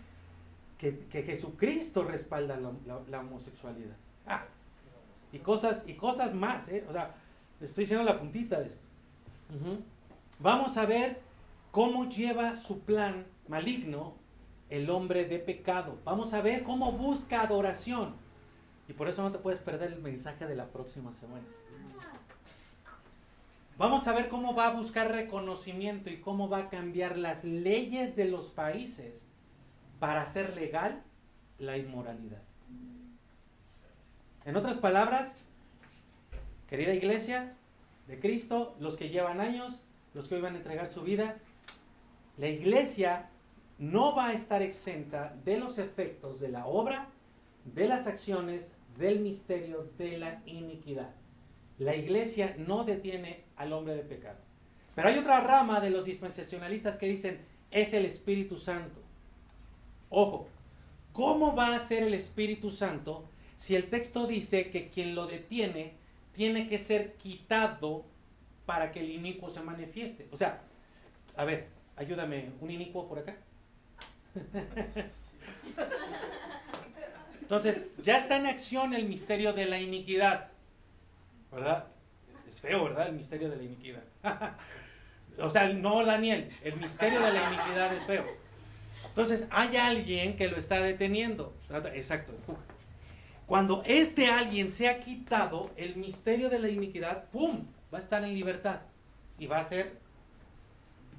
que, que Jesucristo respalda la, homosexualidad. Ah, y cosas, y cosas más, ¿eh? O sea, les estoy diciendo la puntita de esto. Vamos a ver cómo lleva su plan maligno el hombre de pecado. Vamos a ver cómo busca adoración. Y por eso no te puedes perder el mensaje de la próxima semana. Vamos a ver cómo va a buscar reconocimiento y cómo va a cambiar las leyes de los países para hacer legal la inmoralidad. En otras palabras, querida iglesia de Cristo, los que llevan años, los que hoy van a entregar su vida, la iglesia no va a estar exenta de los efectos de la obra, de las acciones, del misterio de la iniquidad. La iglesia no detiene al hombre de pecado. Pero hay otra rama de los dispensacionalistas que dicen, es el Espíritu Santo. Ojo, ¿cómo va a ser el Espíritu Santo si el texto dice que quien lo detiene tiene que ser quitado para que el inicuo se manifieste? O sea, a ver, ayúdame, un inicuo por acá. Entonces, ya está en acción el misterio de la iniquidad. ¿Verdad? Es feo, ¿verdad? El misterio de la iniquidad. o sea, no Daniel, el misterio de la iniquidad es feo. Entonces, hay alguien que lo está deteniendo. Exacto. Cuando este alguien se ha quitado el misterio de la iniquidad, ¡pum! Va a estar en libertad y va a ser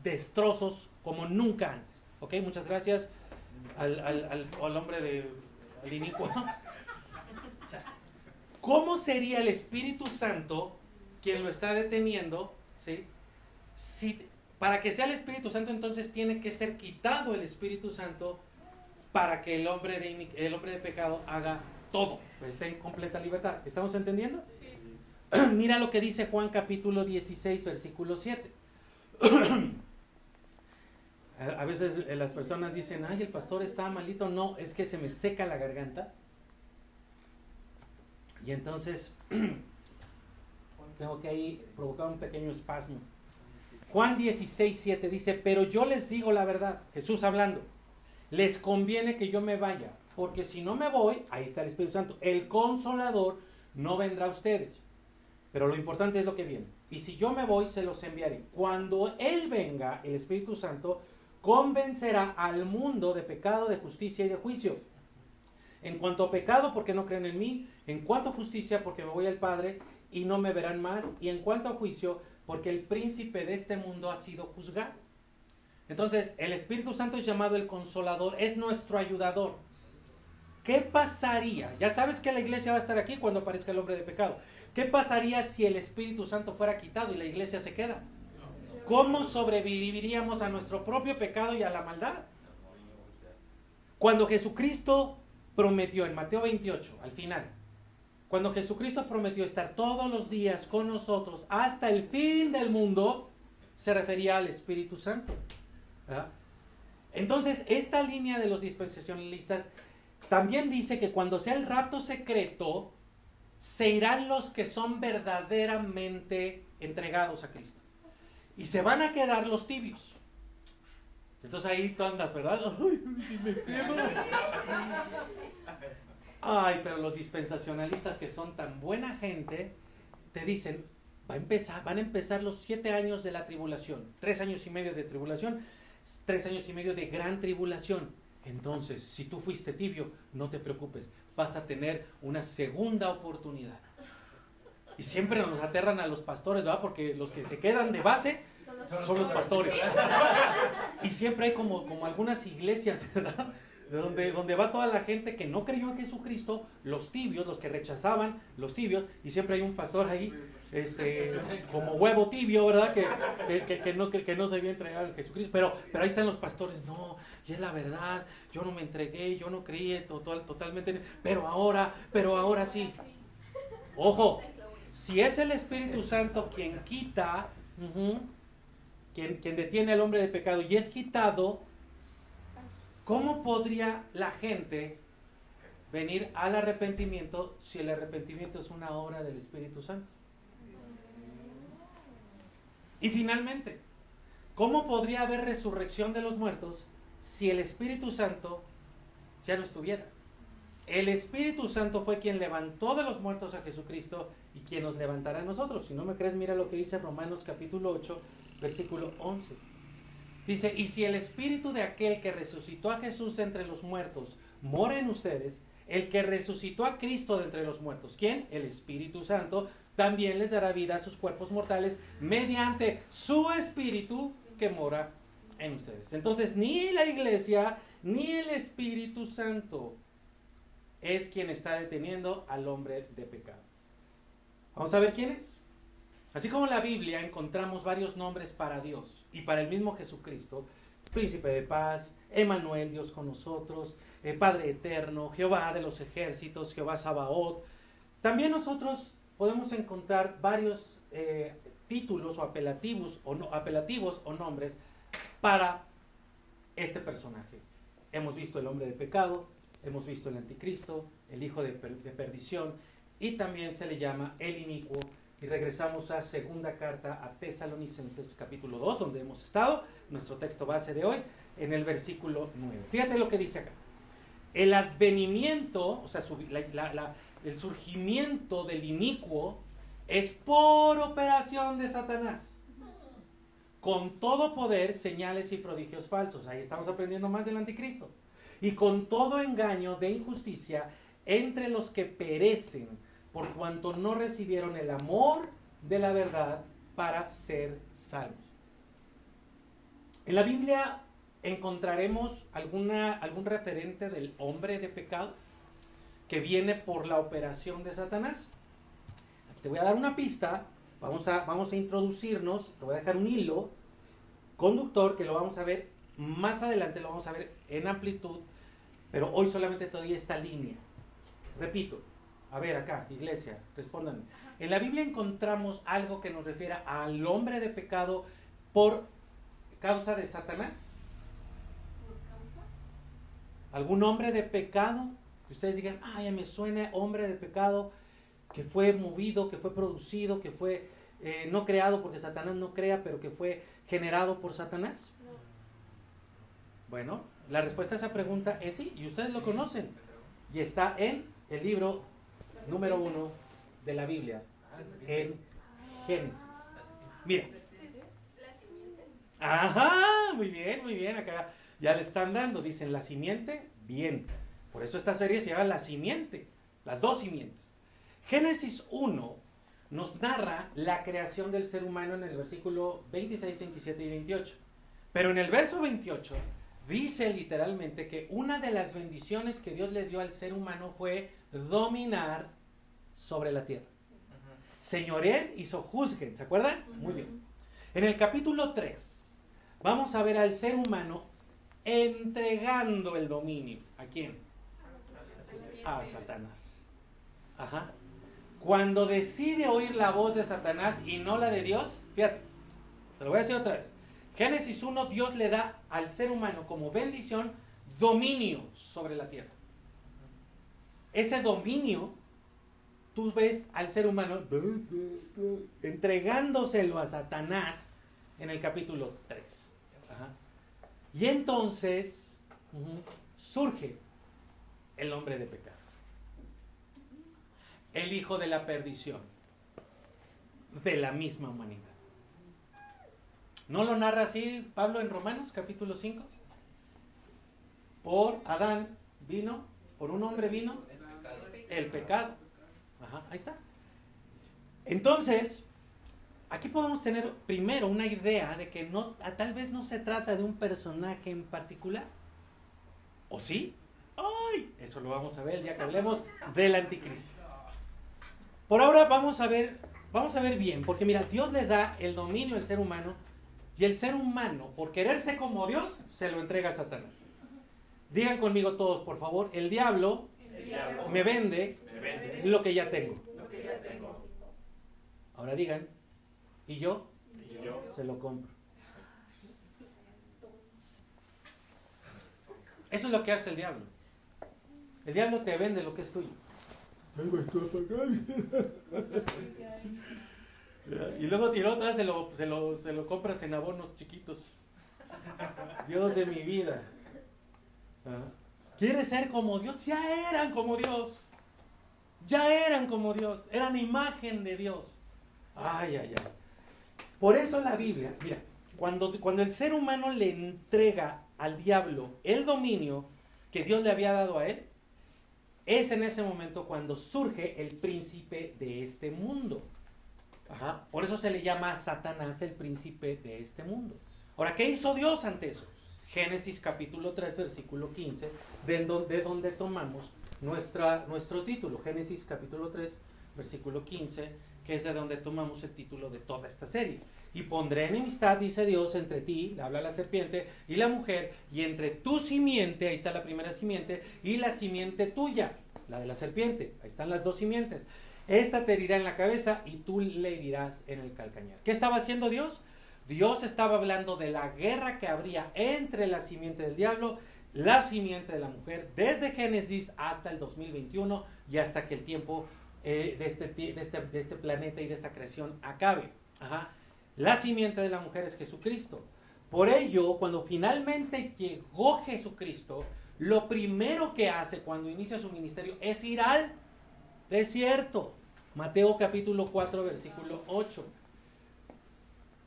destrozos como nunca antes. ¿Ok? Muchas gracias al, al, al, hombre de al inicuo. ¿Cómo sería el Espíritu Santo quien lo está deteniendo? ¿sí? Si, para que sea el Espíritu Santo, entonces tiene que ser quitado el Espíritu Santo para que el hombre de, el hombre de pecado haga todo, esté en completa libertad. ¿Estamos entendiendo? Sí. Mira lo que dice Juan capítulo 16, versículo 7. A veces las personas dicen, ay, el pastor está malito. No, es que se me seca la garganta. Y entonces tengo que ahí provocar un pequeño espasmo. Juan 16, 7 dice, pero yo les digo la verdad, Jesús hablando, les conviene que yo me vaya, porque si no me voy, ahí está el Espíritu Santo, el consolador no vendrá a ustedes. Pero lo importante es lo que viene. Y si yo me voy, se los enviaré. Cuando Él venga, el Espíritu Santo, convencerá al mundo de pecado, de justicia y de juicio. En cuanto a pecado, porque no creen en mí. En cuanto a justicia, porque me voy al Padre y no me verán más. Y en cuanto a juicio, porque el príncipe de este mundo ha sido juzgado. Entonces, el Espíritu Santo es llamado el consolador, es nuestro ayudador. ¿Qué pasaría? Ya sabes que la iglesia va a estar aquí cuando aparezca el hombre de pecado. ¿Qué pasaría si el Espíritu Santo fuera quitado y la iglesia se queda? ¿Cómo sobreviviríamos a nuestro propio pecado y a la maldad? Cuando Jesucristo prometió en Mateo 28, al final, cuando Jesucristo prometió estar todos los días con nosotros hasta el fin del mundo, se refería al Espíritu Santo. Entonces, esta línea de los dispensacionalistas también dice que cuando sea el rapto secreto, se irán los que son verdaderamente entregados a Cristo y se van a quedar los tibios. Entonces ahí tú andas, ¿verdad? Ay, me Ay, pero los dispensacionalistas que son tan buena gente, te dicen, va a empezar, van a empezar los siete años de la tribulación, tres años y medio de tribulación, tres años y medio de gran tribulación. Entonces, si tú fuiste tibio, no te preocupes, vas a tener una segunda oportunidad. Y siempre nos aterran a los pastores, ¿verdad? Porque los que se quedan de base son los pastores. Y siempre hay como, como algunas iglesias, ¿verdad? De donde, donde va toda la gente que no creyó en Jesucristo, los tibios, los que rechazaban los tibios, y siempre hay un pastor ahí, este, como huevo tibio, ¿verdad? Que, que, que, no, que, no se había entregado a Jesucristo. Pero, pero ahí están los pastores, no, y es la verdad, yo no me entregué, yo no creí total, totalmente, pero ahora, pero ahora sí. Ojo, si es el Espíritu Santo quien quita, quien, quien detiene al hombre de pecado y es quitado, ¿cómo podría la gente venir al arrepentimiento si el arrepentimiento es una obra del Espíritu Santo? Y finalmente, ¿cómo podría haber resurrección de los muertos si el Espíritu Santo ya no estuviera? El Espíritu Santo fue quien levantó de los muertos a Jesucristo y quien nos levantará a nosotros. Si no me crees, mira lo que dice Romanos capítulo 8, versículo 11. Dice, y si el Espíritu de aquel que resucitó a Jesús entre los muertos mora en ustedes, el que resucitó a Cristo de entre los muertos. ¿Quién? El Espíritu Santo. También les dará vida a sus cuerpos mortales mediante su Espíritu que mora en ustedes. Entonces, ni la iglesia ni el Espíritu Santo es quien está deteniendo al hombre de pecado. Vamos a ver quién es. Así como en la Biblia encontramos varios nombres para Dios y para el mismo Jesucristo, Príncipe de paz, Emanuel, Dios con nosotros, eh, Padre eterno, Jehová de los ejércitos, Jehová Sabaoth. También nosotros podemos encontrar varios eh, títulos o apelativos o, apelativos o nombres para este personaje. Hemos visto el hombre de pecado, hemos visto el anticristo, el hijo de, perdición y también se le llama el inicuo. Y regresamos a segunda carta a Tesalonicenses capítulo 2, donde hemos estado, nuestro texto base de hoy, en el versículo 9. Fíjate lo que dice acá. El advenimiento, o sea, el surgimiento del inicuo es por operación de Satanás. Con todo poder, señales y prodigios falsos. Ahí estamos aprendiendo más del anticristo. Y con todo engaño de injusticia entre los que perecen por cuanto no recibieron el amor de la verdad para ser salvos. En la Biblia encontraremos alguna, algún referente del hombre de pecado que viene por la operación de Satanás. Te voy a dar una pista, vamos a, vamos a introducirnos, te voy a dejar un hilo conductor que lo vamos a ver más adelante, lo vamos a ver en amplitud, pero hoy solamente te doy esta línea. Repito, a ver, acá, iglesia, respóndanme. En la Biblia encontramos algo que nos refiere al hombre de pecado por causa de Satanás. ¿Algún hombre de pecado? Que ustedes digan, ay, me suena hombre de pecado que fue movido, que fue producido, que fue eh, no creado porque Satanás no crea, pero que fue generado por Satanás. Bueno, la respuesta a esa pregunta es sí, y ustedes lo conocen. Y está en el libro número uno de la Biblia en Génesis. Mira. Ajá, muy bien, muy bien. Acá ya le están dando. Dicen la simiente, bien. Por eso esta serie se llama La simiente, las dos simientes. Génesis 1 nos narra la creación del ser humano en el versículo 26, 27 y 28. Pero en el verso 28 dice literalmente que una de las bendiciones que Dios le dio al ser humano fue dominar sobre la tierra. Señoreen y sojuzguen, ¿se acuerdan? Muy bien. En el capítulo 3 vamos a ver al ser humano entregando el dominio. ¿A quién? A Satanás. Ajá. Cuando decide oír la voz de Satanás y no la de Dios, fíjate, te lo voy a decir otra vez. Génesis 1, Dios le da al ser humano como bendición dominio sobre la tierra. Ese dominio tú ves al ser humano entregándoselo a Satanás en el capítulo 3. Y entonces surge el hombre de pecado, el hijo de la perdición, de la misma humanidad. ¿No lo narra así Pablo en Romanos capítulo 5? Por Adán vino, por un hombre vino el pecado Ajá, ahí está. Entonces, aquí podemos tener primero una idea de que no, tal vez no se trata de un personaje en particular. ¿O sí? ¡Ay! Eso lo vamos a ver ya que hablemos del anticristo. Por ahora vamos a ver, vamos a ver bien, porque mira, Dios le da el dominio al ser humano y el ser humano, por quererse como Dios, se lo entrega a Satanás. Digan conmigo todos, por favor, el diablo, me vende lo que ya tengo. Ahora digan, ¿y yo? Se lo compro. Eso es lo que hace el diablo. El diablo te vende lo que es tuyo. Y luego, y luego se, lo, se, lo, se lo compras en abonos chiquitos. Dios de mi vida. ¿Quieres ser como Dios? Ya eran como Dios. Ya eran como Dios, eran imagen de Dios. Ay, ay, ay. Por eso la Biblia, mira, cuando, cuando el ser humano le entrega al diablo el dominio que Dios le había dado a él, es en ese momento cuando surge el príncipe de este mundo. Por eso se le llama Satanás el príncipe de este mundo. Ahora, ¿qué hizo Dios ante eso? Génesis capítulo 3, versículo 15, de donde, de donde tomamos nuestra, nuestro título. Génesis capítulo 3, versículo 15, que es de donde tomamos el título de toda esta serie. Y pondré enemistad, dice Dios, entre ti, le habla la serpiente, y la mujer, y entre tu simiente, ahí está la primera simiente, y la simiente tuya, la de la serpiente, ahí están las dos simientes. Esta te herirá en la cabeza y tú le herirás en el calcañar. ¿Qué estaba haciendo Dios? Dios estaba hablando de la guerra que habría entre la simiente del diablo, la simiente de la mujer, desde Génesis hasta el 2021 y hasta que el tiempo eh, de, este, este, de, este, planeta y de esta creación acabe. La simiente de la mujer es Jesucristo. Por ello, cuando finalmente llegó Jesucristo, lo primero que hace cuando inicia su ministerio es ir al desierto. Mateo capítulo 4, versículo 8.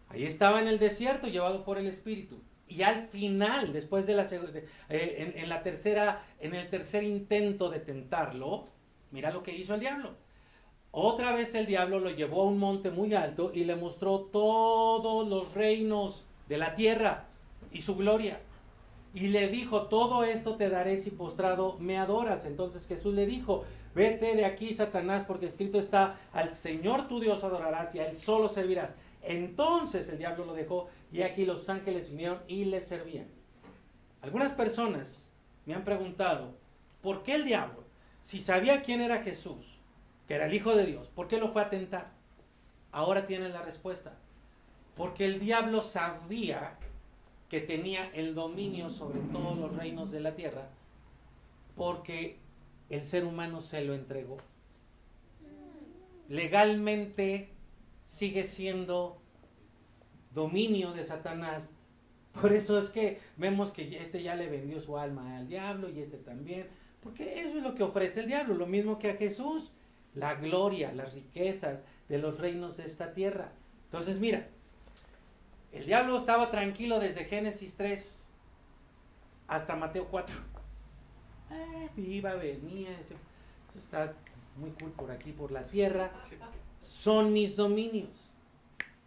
Ahí estaba en el desierto, llevado por el Espíritu. Y al final, después de la de, eh, en, la tercera, en el tercer intento de tentarlo, mira lo que hizo el diablo. Otra vez el diablo lo llevó a un monte muy alto y le mostró todos los reinos de la tierra y su gloria. Y le dijo, todo esto te daré si postrado me adoras. Entonces Jesús le dijo, vete de aquí, Satanás, porque escrito está, al Señor tu Dios adorarás y a Él solo servirás. Entonces el diablo lo dejó y aquí los ángeles vinieron y le servían. Algunas personas me han preguntado, ¿por qué el diablo, si sabía quién era Jesús, que era el Hijo de Dios, ¿por qué lo fue a tentar? Ahora tienen la respuesta. Porque el diablo sabía que tenía el dominio sobre todos los reinos de la tierra, porque el ser humano se lo entregó. Legalmente sigue siendo dominio de Satanás. Por eso es que vemos que este ya le vendió su alma al diablo y este también. Porque eso es lo que ofrece el diablo, lo mismo que a Jesús. La gloria, las riquezas de los reinos de esta tierra. Entonces mira, el diablo estaba tranquilo desde Génesis 3 hasta Mateo 4. Eh, viva, venía, eso, eso está muy cool por aquí, por la tierra. Son mis dominios.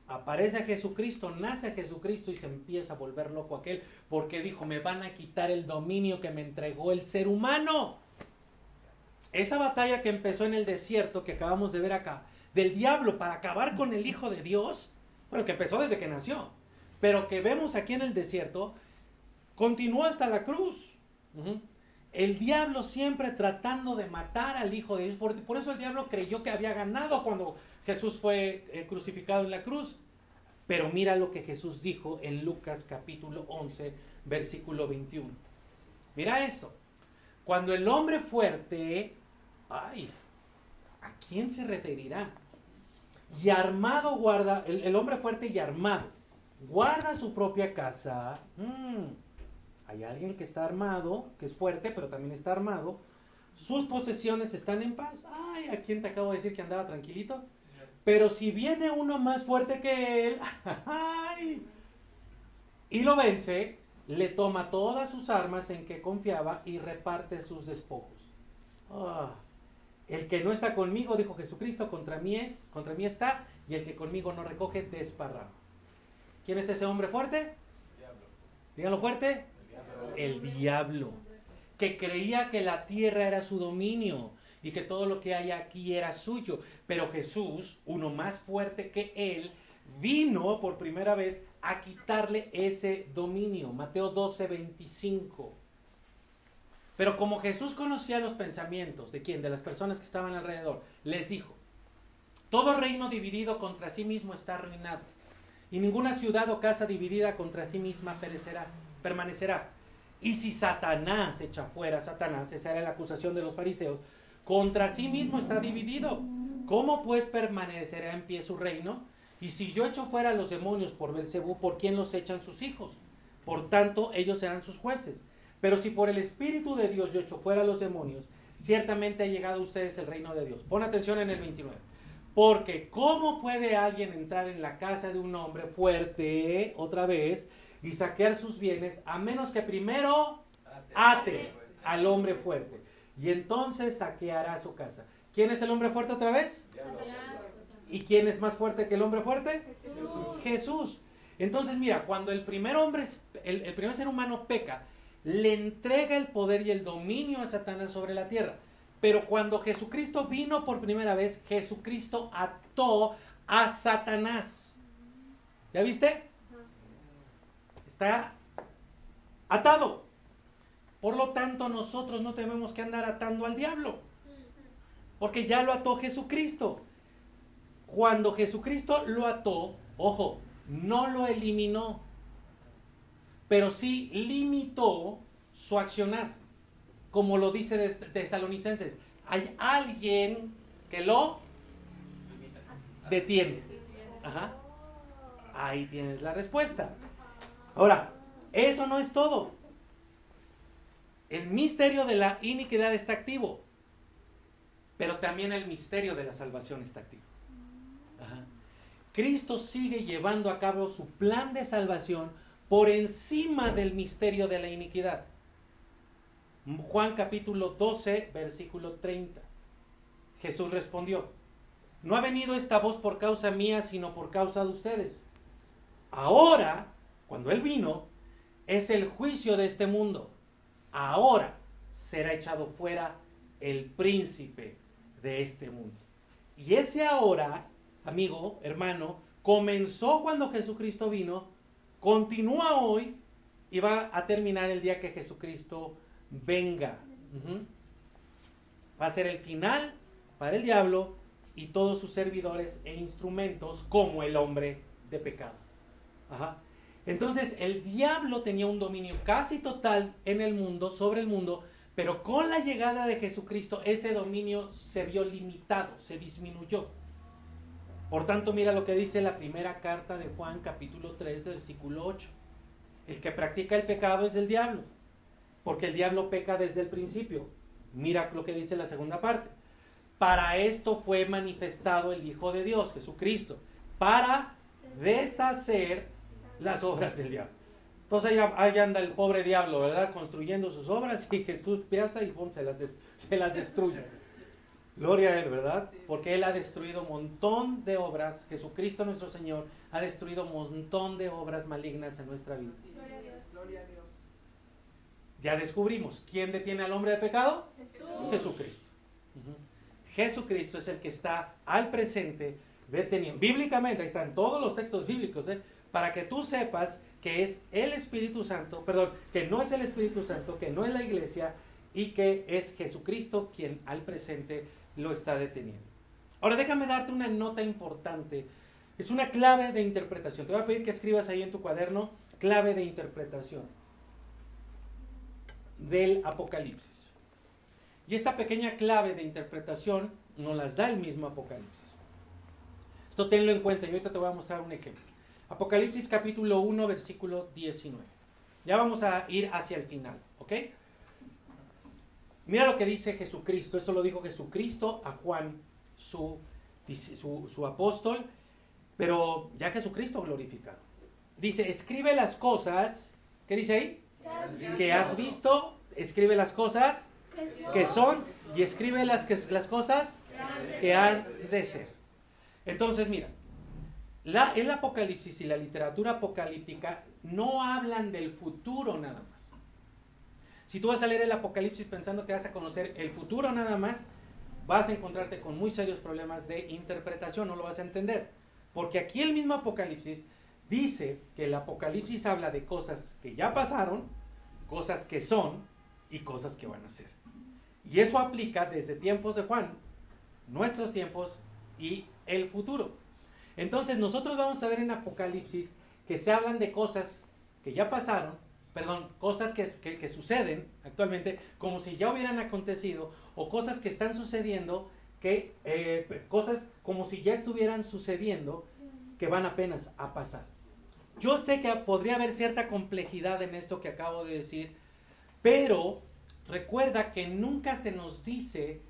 Aparece Jesucristo, nace Jesucristo y se empieza a volver loco aquel porque dijo, me van a quitar el dominio que me entregó el ser humano. Esa batalla que empezó en el desierto, que acabamos de ver acá, del diablo para acabar con el Hijo de Dios, bueno, que empezó desde que nació, pero que vemos aquí en el desierto, continuó hasta la cruz. Uh -huh. El diablo siempre tratando de matar al Hijo de Dios. Por, por, eso el diablo creyó que había ganado cuando Jesús fue eh, crucificado en la cruz. Pero mira lo que Jesús dijo en Lucas capítulo 11, versículo 21. Mira esto. Cuando el hombre fuerte, ay, ¿a quién se referirá? Y armado guarda, el, hombre fuerte y armado, guarda su propia casa. Mmm, hay alguien que está armado, que es fuerte, pero también está armado. Sus posesiones están en paz. Ay, ¿a quién te acabo de decir que andaba tranquilito? Pero si viene uno más fuerte que él, ay, y lo vence, le toma todas sus armas en que confiaba y reparte sus despojos. Oh, el que no está conmigo, dijo Jesucristo, contra mí es, contra mí está, y el que conmigo no recoge, desparrama. ¿Quién es ese hombre fuerte? Diablo. Díganlo fuerte. El diablo, que creía que la tierra era su dominio y que todo lo que hay aquí era suyo. Pero Jesús, uno más fuerte que él, vino por primera vez a quitarle ese dominio. Mateo 12, 25. Pero como Jesús conocía los pensamientos de quién, de las personas que estaban alrededor, les dijo, todo reino dividido contra sí mismo está arruinado, y ninguna ciudad o casa dividida contra sí misma perecerá, permanecerá. Y si Satanás echa fuera a Satanás, esa era la acusación de los fariseos, contra sí mismo está dividido. ¿Cómo pues permanecerá en pie su reino? Y si yo echo fuera a los demonios por Belcebú, ¿por quién los echan sus hijos? Por tanto, ellos serán sus jueces. Pero si por el Espíritu de Dios yo echo fuera a los demonios, ciertamente ha llegado a ustedes el reino de Dios. Pon atención en el 29. Porque ¿cómo puede alguien entrar en la casa de un hombre fuerte, otra vez, y saquear sus bienes, a menos que primero ate al hombre fuerte? y entonces saqueará su casa. ¿Quién es el hombre fuerte otra vez? ¿Y quién es más fuerte que el hombre fuerte? Jesús. Jesús. Entonces, mira, cuando el primer hombre, el, el primer ser humano peca, le entrega el poder y el dominio a Satanás sobre la tierra. Pero cuando Jesucristo vino por primera vez, Jesucristo ató a Satanás. ¿Ya viste? Está atado. Por lo tanto, nosotros no tenemos que andar atando al diablo. Porque ya lo ató Jesucristo. Cuando Jesucristo lo ató, ojo, no lo eliminó, pero sí limitó su accionar. Como lo dice de Tesalonicenses, hay alguien que lo detiene. Ahí tienes la respuesta. Ahora, eso no es todo. El misterio de la iniquidad está activo, pero también el misterio de la salvación está activo. Cristo sigue llevando a cabo su plan de salvación por encima del misterio de la iniquidad. Juan capítulo 12, versículo 30. Jesús respondió, no ha venido esta voz por causa mía, sino por causa de ustedes. Ahora, cuando Él vino, es el juicio de este mundo. Ahora será echado fuera el príncipe de este mundo. Y ese ahora, amigo, hermano, comenzó cuando Jesucristo vino, continúa hoy y va a terminar el día que Jesucristo venga. Va a ser el final para el diablo y todos sus servidores e instrumentos como el hombre de pecado. Entonces el diablo tenía un dominio casi total en el mundo, sobre el mundo, pero con la llegada de Jesucristo ese dominio se vio limitado, se disminuyó. Por tanto, mira lo que dice la primera carta de Juan capítulo 3 versículo 8. El que practica el pecado es el diablo, porque el diablo peca desde el principio. Mira lo que dice la segunda parte. Para esto fue manifestado el Hijo de Dios, Jesucristo, para deshacer las obras del diablo. Entonces ahí anda el pobre diablo, ¿verdad? Construyendo sus obras y Jesús piensa y pum, se las, se las destruye. Gloria a Él, ¿verdad? Porque Él ha destruido un montón de obras. Jesucristo nuestro Señor ha destruido un montón de obras malignas en nuestra vida. Gloria a Dios. Ya descubrimos. ¿Quién detiene al hombre de pecado? Jesús. Jesucristo. Ujú. Jesucristo es el que está al presente deteniendo. Bíblicamente, ahí están todos los textos bíblicos, ¿eh? para que tú sepas que es el Espíritu Santo, perdón, que no es el Espíritu Santo, que no es la iglesia y que es Jesucristo quien al presente lo está deteniendo. Ahora déjame darte una nota importante. Es una clave de interpretación. Te voy a pedir que escribas ahí en tu cuaderno clave de interpretación del Apocalipsis. Y esta pequeña clave de interpretación nos las da el mismo Apocalipsis. Esto tenlo en cuenta y ahorita te voy a mostrar un ejemplo. Apocalipsis capítulo 1, versículo 19. Ya vamos a ir hacia el final, ¿ok? Mira lo que dice Jesucristo. Esto lo dijo Jesucristo a Juan, su, su, su apóstol, pero ya Jesucristo glorificado. Dice, escribe las cosas, ¿qué dice ahí? Que has visto, escribe las cosas que son y escribe las, que, las cosas que han de ser. Entonces, mira, la, el Apocalipsis y la literatura apocalíptica no hablan del futuro nada más. Si tú vas a leer el Apocalipsis pensando que vas a conocer el futuro nada más, vas a encontrarte con muy serios problemas de interpretación, no lo vas a entender. Porque aquí el mismo Apocalipsis dice que el Apocalipsis habla de cosas que ya pasaron, cosas que son y cosas que van a ser. Y eso aplica desde tiempos de Juan, nuestros tiempos y el futuro. Entonces nosotros vamos a ver en Apocalipsis que se hablan de cosas que ya pasaron, perdón, cosas que, que, suceden actualmente como si ya hubieran acontecido o cosas que están sucediendo, que eh, cosas como si ya estuvieran sucediendo que van apenas a pasar. Yo sé que podría haber cierta complejidad en esto que acabo de decir, pero recuerda que nunca se nos dice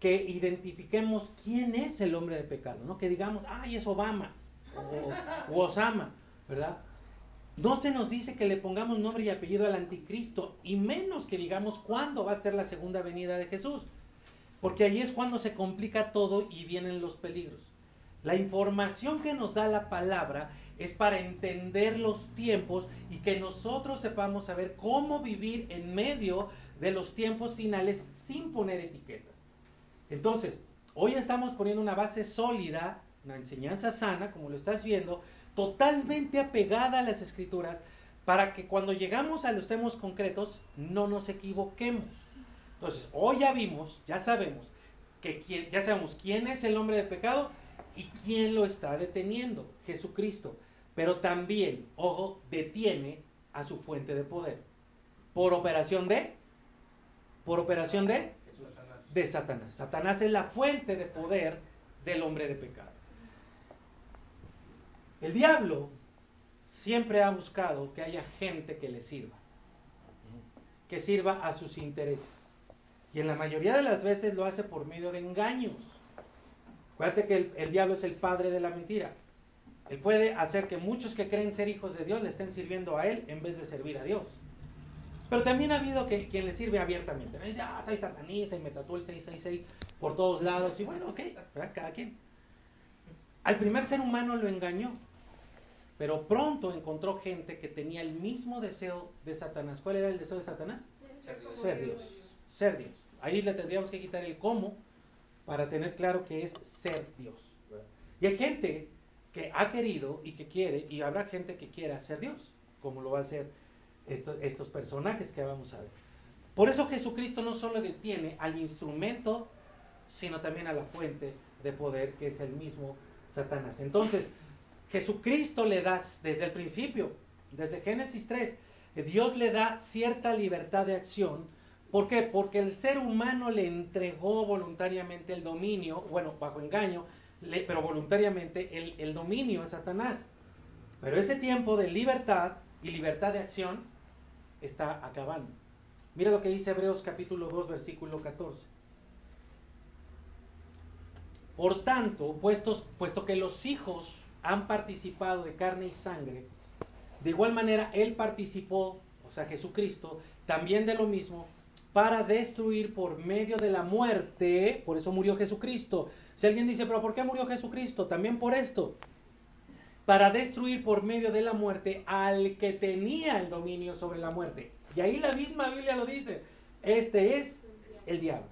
que identifiquemos quién es el hombre de pecado, ¿no? Que digamos, ay, es Obama o Osama, ¿verdad? No se nos dice que le pongamos nombre y apellido al anticristo, y menos que digamos cuándo va a ser la segunda venida de Jesús. Porque ahí es cuando se complica todo y vienen los peligros. La información que nos da la palabra es para entender los tiempos y que nosotros sepamos saber cómo vivir en medio de los tiempos finales sin poner etiquetas. Entonces, hoy estamos poniendo una base sólida, una enseñanza sana, como lo estás viendo, totalmente apegada a las escrituras, para que cuando llegamos a los temas concretos no nos equivoquemos. Entonces, hoy ya vimos, ya sabemos, que ya sabemos quién es el hombre de pecado y quién lo está deteniendo, Jesucristo. Pero también, ojo, detiene a su fuente de poder. ¿Por operación de? ¿Por operación de? De Satanás. Satanás es la fuente de poder del hombre de pecado. El diablo siempre ha buscado que haya gente que le sirva, que sirva a sus intereses. Y en la mayoría de las veces lo hace por medio de engaños. Acuérdate que el, diablo es el padre de la mentira. Él puede hacer que muchos que creen ser hijos de Dios le estén sirviendo a Él en vez de servir a Dios. Pero también ha habido que, quien le sirve abiertamente. Ya, soy satanista y me tatuó el 666 por todos lados. Y bueno, ok, cada quien. Al primer ser humano lo engañó. Pero pronto encontró gente que tenía el mismo deseo de Satanás. ¿Cuál era el deseo de Satanás? Ser Dios. Ser Dios. Ser Dios. Ahí le tendríamos que quitar el cómo para tener claro que es ser Dios. Y hay gente que ha querido y que quiere, y habrá gente que quiera ser Dios, como lo va a hacer estos, estos personajes que vamos a ver. Por eso Jesucristo no solo detiene al instrumento, sino también a la fuente de poder, que es el mismo Satanás. Entonces, Jesucristo le da desde el principio, desde Génesis 3, Dios le da cierta libertad de acción ¿Por qué? Porque el ser humano le entregó voluntariamente el dominio, bueno, bajo engaño, pero voluntariamente el, el dominio a Satanás. Pero ese tiempo de libertad y libertad de acción está acabando. Mira lo que dice Hebreos capítulo 2, versículo 14. Por tanto, puesto que los hijos han participado de carne y sangre, de igual manera Él participó, o sea, Jesucristo, también de lo mismo, para destruir por medio de la muerte, por eso murió Jesucristo. Si alguien dice, pero ¿por qué murió Jesucristo? También por esto. Para destruir por medio de la muerte al que tenía el dominio sobre la muerte. Y ahí la misma Biblia lo dice. Este es el diablo.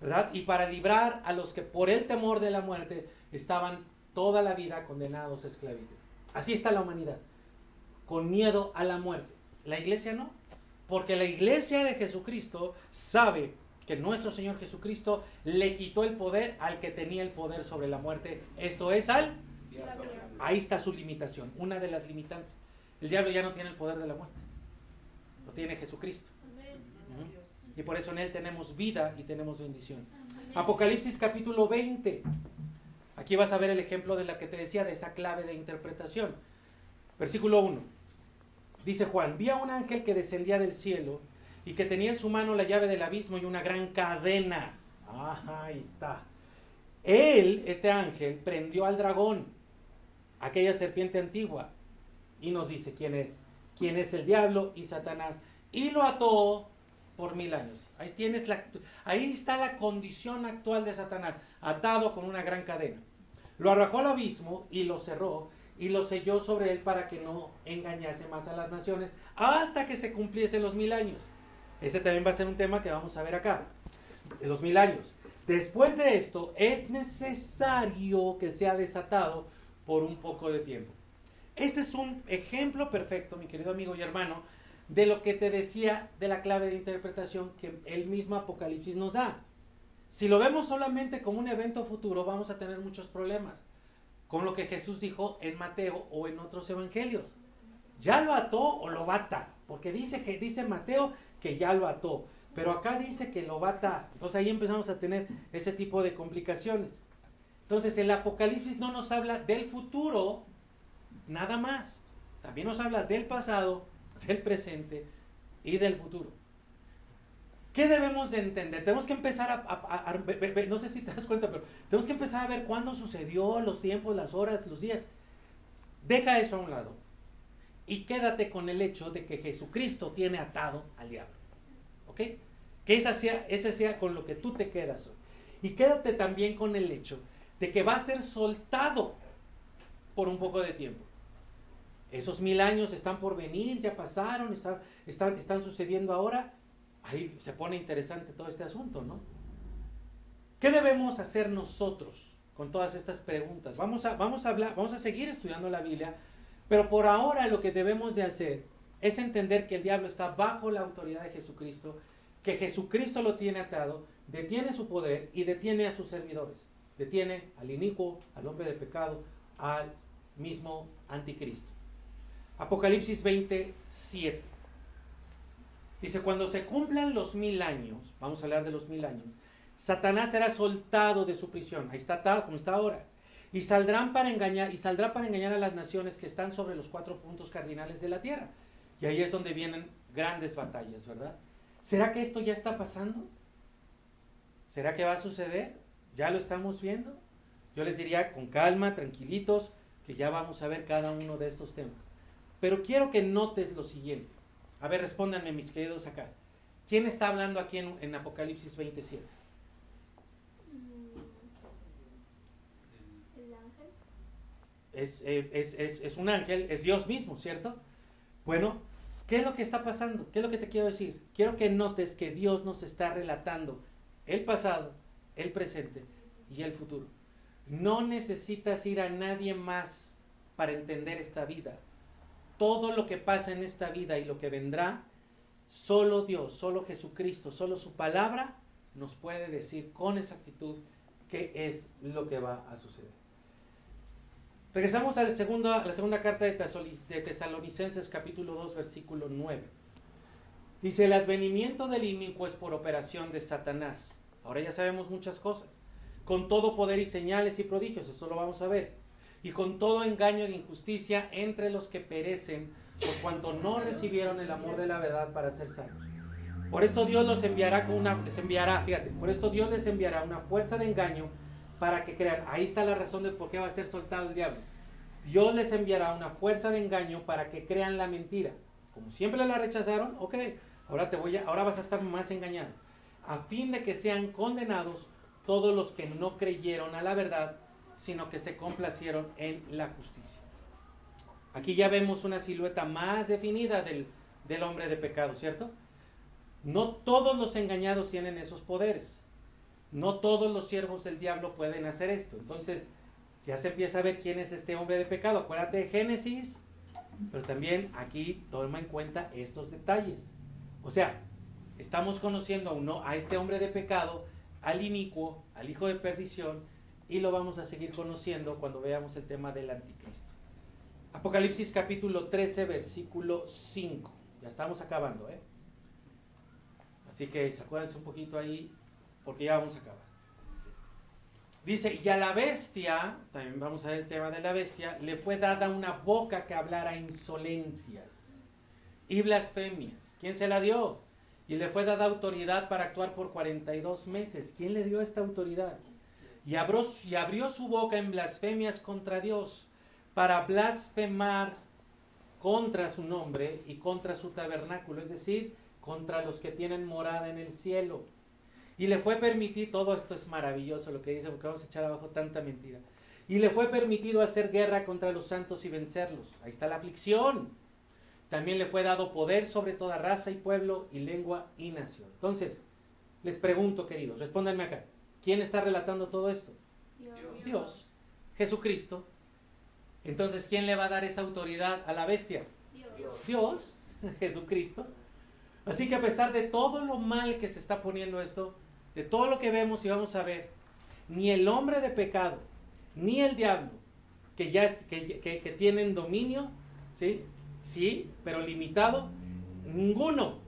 ¿Verdad? Y para librar a los que por el temor de la muerte estaban toda la vida condenados a esclavitud. Así está la humanidad. Con miedo a la muerte. La iglesia no. Porque la iglesia de Jesucristo sabe que nuestro Señor Jesucristo le quitó el poder al que tenía el poder sobre la muerte. Esto es al... Ahí está su limitación, una de las limitantes. El diablo ya no tiene el poder de la muerte. Lo tiene Jesucristo. Y por eso en Él tenemos vida y tenemos bendición. Apocalipsis capítulo 20. Aquí vas a ver el ejemplo de la que te decía, de esa clave de interpretación. Versículo 1. Dice Juan, vi a un ángel que descendía del cielo y que tenía en su mano la llave del abismo y una gran cadena. Ahí está. Él, este ángel, prendió al dragón, aquella serpiente antigua, y nos dice quién es, quién es el diablo y Satanás, y lo ató por mil años. Ahí, tienes la, ahí está la condición actual de Satanás, atado con una gran cadena. Lo arrojó al abismo y lo cerró y lo selló sobre él para que no engañase más a las naciones hasta que se cumpliesen los mil años. Ese también va a ser un tema que vamos a ver acá, de los mil años. Después de esto, es necesario que sea desatado por un poco de tiempo. Este es un ejemplo perfecto, mi querido amigo y hermano, de lo que te decía de la clave de interpretación que el mismo Apocalipsis nos da. Si lo vemos solamente como un evento futuro, vamos a tener muchos problemas con lo que Jesús dijo en Mateo o en otros evangelios. Ya lo ató o lo va a atar, porque dice que dice Mateo que ya lo ató, pero acá dice que lo va a atar. Entonces ahí empezamos a tener ese tipo de complicaciones. Entonces el Apocalipsis no nos habla del futuro nada más. También nos habla del pasado, del presente y del futuro. ¿Qué debemos de entender? Tenemos que empezar a, no sé si te das cuenta, pero tenemos que empezar a ver cuándo sucedió, los tiempos, las horas, los días. Deja eso a un lado. y quédate con el hecho de que Jesucristo tiene atado al diablo. ¿Ok? Que esa sea, ese sea con lo que tú te quedas hoy. Y quédate también con el hecho de que va a ser soltado por un poco de tiempo. Esos mil años están por venir, ya pasaron, están, están, sucediendo ahora. Ahí se pone interesante todo este asunto, ¿no? ¿Qué debemos hacer nosotros con todas estas preguntas? Vamos a, vamos a hablar, vamos a seguir estudiando la Biblia, pero por ahora lo que debemos de hacer es entender que el diablo está bajo la autoridad de Jesucristo, que Jesucristo lo tiene atado, detiene su poder y detiene a sus servidores. Detiene al inicuo, al hombre de pecado, al mismo anticristo. Apocalipsis 27. Dice, cuando se cumplan los mil años, vamos a hablar de los mil años, Satanás será soltado de su prisión. Ahí está atado como está ahora. Y saldrán para engañar, y saldrá para engañar a las naciones que están sobre los cuatro puntos cardinales de la tierra. Y ahí es donde vienen grandes batallas, ¿verdad? ¿Será que esto ya está pasando? ¿Será que va a suceder? ¿Ya lo estamos viendo? Yo les diría con calma, tranquilitos, que ya vamos a ver cada uno de estos temas. Pero quiero que notes lo siguiente. A ver, respóndanme mis queridos acá. ¿Quién está hablando aquí en, en Apocalipsis 27? El ángel. Es, eh, es, es, es un ángel, es Dios mismo, ¿cierto? Bueno, ¿qué es lo que está pasando? ¿Qué es lo que te quiero decir? Quiero que notes que Dios nos está relatando el pasado, el presente y el futuro. No necesitas ir a nadie más para entender esta vida. Todo lo que pasa en esta vida y lo que vendrá, solo Dios, solo Jesucristo, solo su palabra nos puede decir con exactitud qué es lo que va a suceder. Regresamos a la segunda, carta de Tesalonicenses capítulo 2 versículo 9. Dice, el advenimiento del inicuo es por operación de Satanás. Ahora ya sabemos muchas cosas. Con todo poder y señales y prodigios, eso lo vamos a ver. Y con todo engaño de injusticia entre los que perecen, por cuanto no recibieron el amor de la verdad para ser salvos. Por esto Dios los enviará con una, les enviará, fíjate, por esto Dios les enviará una fuerza de engaño para que crean. Ahí está la razón de por qué va a ser soltado el diablo. Dios les enviará una fuerza de engaño para que crean la mentira. Como siempre la rechazaron, ok, ahora te voy a, ahora vas a estar más engañado. A fin de que sean condenados todos los que no creyeron a la verdad, sino que se complacieron en la justicia. Aquí ya vemos una silueta más definida del, del hombre de pecado, ¿cierto? No todos los engañados tienen esos poderes. No todos los siervos del diablo pueden hacer esto. Entonces, ya se empieza a ver quién es este hombre de pecado. Acuérdate de Génesis, pero también aquí toma en cuenta estos detalles. O sea, estamos conociendo a, uno, a este hombre de pecado, al inicuo, al hijo de perdición, y lo vamos a seguir conociendo cuando veamos el tema del anticristo. Apocalipsis capítulo 13, versículo 5. Ya estamos acabando, ¿eh? Así que acuérdense un poquito ahí, porque ya vamos a acabar. Dice, y a la bestia, también vamos a ver el tema de la bestia, le fue dada una boca que hablara insolencias y blasfemias. ¿Quién se la dio? Y le fue dada autoridad para actuar por 42 meses. ¿Quién le dio esta autoridad? Y abrió, su boca en blasfemias contra Dios para blasfemar contra su nombre y contra su tabernáculo, es decir, contra los que tienen morada en el cielo. Y le fue permitido, todo esto es maravilloso lo que dice, porque vamos a echar abajo tanta mentira. Y le fue permitido hacer guerra contra los santos y vencerlos. Ahí está la aflicción. También le fue dado poder sobre toda raza y pueblo y lengua y nación. Entonces, les pregunto, queridos, respóndanme acá. ¿Quién está relatando todo esto? Dios. Dios, Jesucristo. Entonces, ¿quién le va a dar esa autoridad a la bestia? Dios. Dios, Jesucristo. Así que a pesar de todo lo mal que se está poniendo esto, de todo lo que vemos y vamos a ver, ni el hombre de pecado, ni el diablo, que ya que, que- que tienen dominio, ¿sí? Sí, pero limitado, ninguno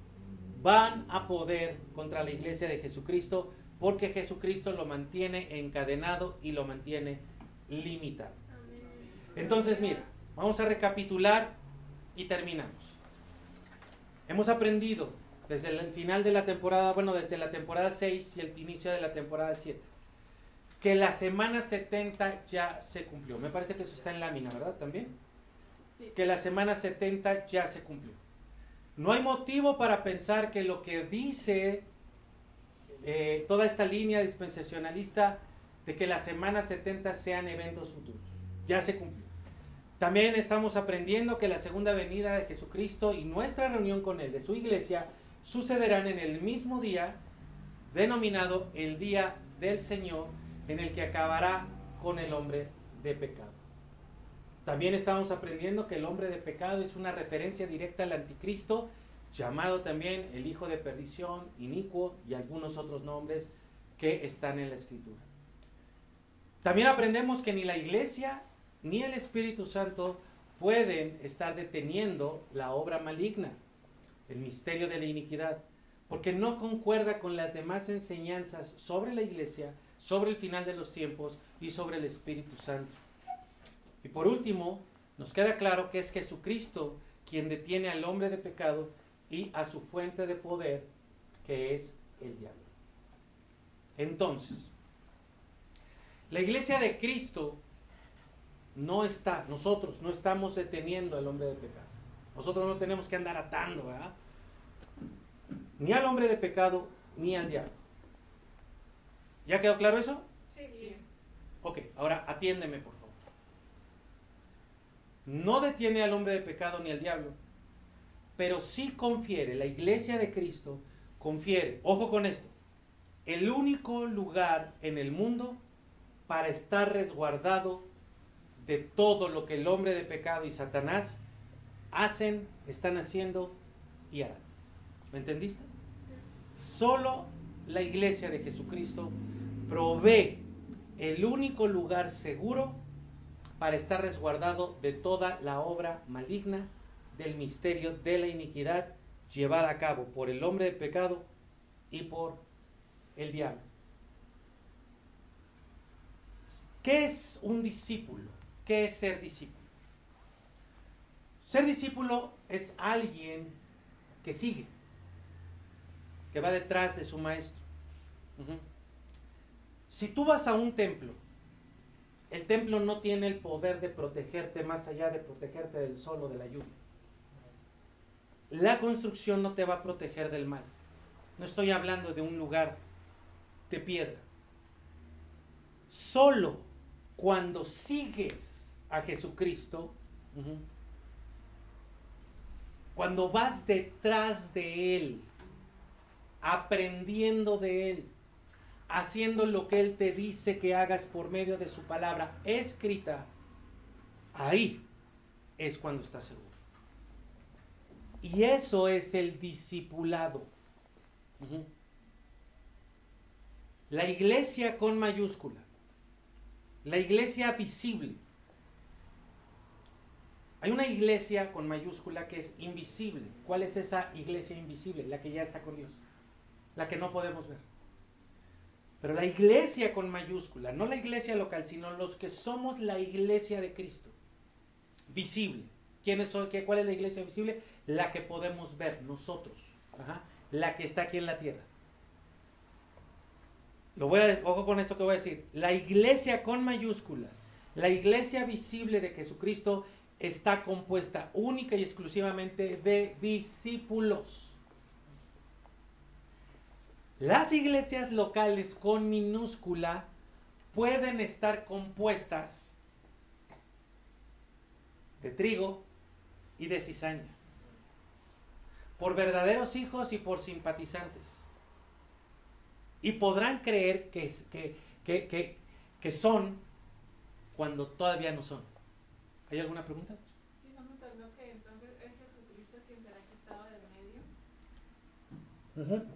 van a poder contra la iglesia de Jesucristo, porque Jesucristo lo mantiene encadenado y lo mantiene limitado. Entonces, mira, vamos a recapitular y terminamos. Hemos aprendido desde el final de la temporada, bueno, desde la temporada 6 y el inicio de la temporada 7, que la semana 70 ya se cumplió. Me parece que eso está en lámina, ¿verdad? También. Sí. que la semana 70 ya se cumplió. No hay motivo para pensar que lo que dice eh, toda esta línea dispensacionalista de que la semana 70 sean eventos futuros. Ya se cumplió. También estamos aprendiendo que la segunda venida de Jesucristo y nuestra reunión con Él, de su iglesia, sucederán en el mismo día denominado el día del Señor, en el que acabará con el hombre de pecado. También estamos aprendiendo que el hombre de pecado es una referencia directa al anticristo, llamado también el hijo de perdición, inicuo y algunos otros nombres que están en la escritura. También aprendemos que ni la iglesia ni el Espíritu Santo pueden estar deteniendo la obra maligna, el misterio de la iniquidad, porque no concuerda con las demás enseñanzas sobre la iglesia, sobre el final de los tiempos y sobre el Espíritu Santo. Y por último, nos queda claro que es Jesucristo quien detiene al hombre de pecado y a su fuente de poder, que es el diablo. Entonces, la iglesia de Cristo no está, nosotros no estamos deteniendo al hombre de pecado. Nosotros no tenemos que andar atando, ¿verdad? Ni al hombre de pecado, ni al diablo. ¿Ya quedó claro eso? Sí. Ok, ahora atiéndeme, por favor. No detiene al hombre de pecado ni al diablo, pero sí confiere, la iglesia de Cristo confiere, ojo con esto, el único lugar en el mundo para estar resguardado de todo lo que el hombre de pecado y Satanás hacen, están haciendo y harán. ¿Me entendiste? Solo la iglesia de Jesucristo provee el único lugar seguro para estar resguardado de toda la obra maligna del misterio de la iniquidad llevada a cabo por el hombre de pecado y por el diablo. ¿Qué es un discípulo? ¿Qué es ser discípulo? Ser discípulo es alguien que sigue, que va detrás de su maestro. Si tú vas a un templo, el templo no tiene el poder de protegerte más allá de protegerte del sol o de la lluvia. La construcción no te va a proteger del mal. No estoy hablando de un lugar de piedra. Solo cuando sigues a Jesucristo, cuando vas detrás de Él, aprendiendo de Él, haciendo lo que Él te dice que hagas por medio de su palabra escrita, ahí es cuando estás seguro. Y eso es el discipulado. La iglesia con mayúscula. La iglesia visible. Hay una iglesia con mayúscula que es invisible. ¿Cuál es esa iglesia invisible? La que ya está con Dios. La que no podemos ver. Pero la iglesia con mayúscula, no la iglesia local, sino los que somos la iglesia de Cristo. Visible. ¿Quiénes son? ¿Qué, ¿Cuál es la iglesia visible? La que podemos ver nosotros. La que está aquí en la tierra. Lo voy a, ojo con esto que voy a decir. La iglesia con mayúscula, la iglesia visible de Jesucristo está compuesta única y exclusivamente de discípulos. Las iglesias locales con minúscula pueden estar compuestas de trigo y de cizaña, por verdaderos hijos y por simpatizantes. Y podrán creer que, que, que, que, que son cuando todavía no son. ¿Hay alguna pregunta? Sí, no me entendió que entonces es Jesucristo quien será quitado del medio.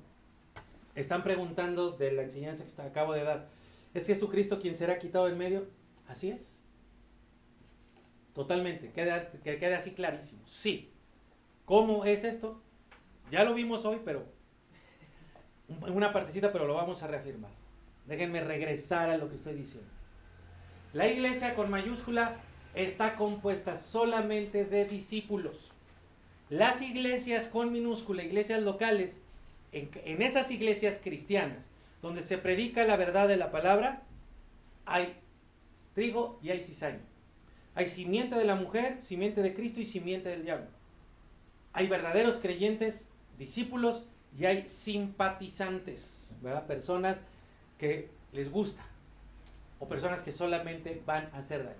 Están preguntando de la enseñanza que acabo de dar. ¿Es Jesucristo quien será quitado del medio? Así es. Totalmente. Queda, que quede así clarísimo. Sí. ¿Cómo es esto? Ya lo vimos hoy, pero una partecita, pero lo vamos a reafirmar. Déjenme regresar a lo que estoy diciendo. La iglesia con mayúscula está compuesta solamente de discípulos. Las iglesias con minúscula, iglesias locales, en, en esas iglesias cristianas, donde se predica la verdad de la palabra, hay trigo y hay cizaña. Hay simiente de la mujer, simiente de Cristo y simiente del diablo. Hay verdaderos creyentes, discípulos y hay simpatizantes. Personas que les gusta o personas que solamente van a hacer daño.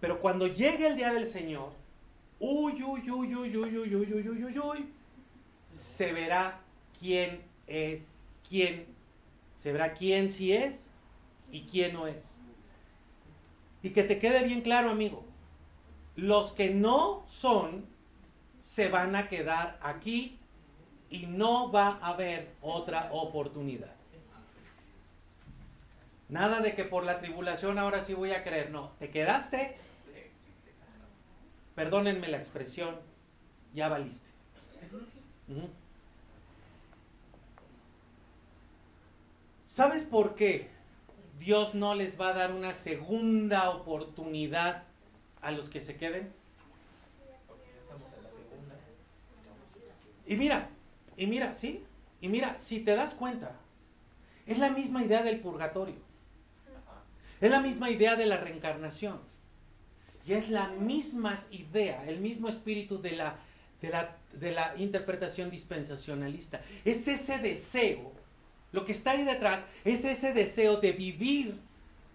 Pero cuando llegue el día del Señor, uy, uy, uy, uy, uy, uy, uy, uy, uy, uy, uy, se verá quién es quién. Se verá quién sí es y quién no es. Y que te quede bien claro, amigo, los que no son se van a quedar aquí y no va a haber otra oportunidad. Nada de que por la tribulación ahora sí voy a creer. No, te quedaste. Perdónenme la expresión, ya valiste. ¿Sabes por qué Dios no les va a dar una segunda oportunidad a los que se queden? Y mira, y mira, ¿sí? Y mira, si te das cuenta, es la misma idea del purgatorio. Es la misma idea de la reencarnación. Y es la misma idea, el mismo espíritu de la, de la, de la interpretación dispensacionalista. Es ese deseo, lo que está ahí detrás, es ese deseo de vivir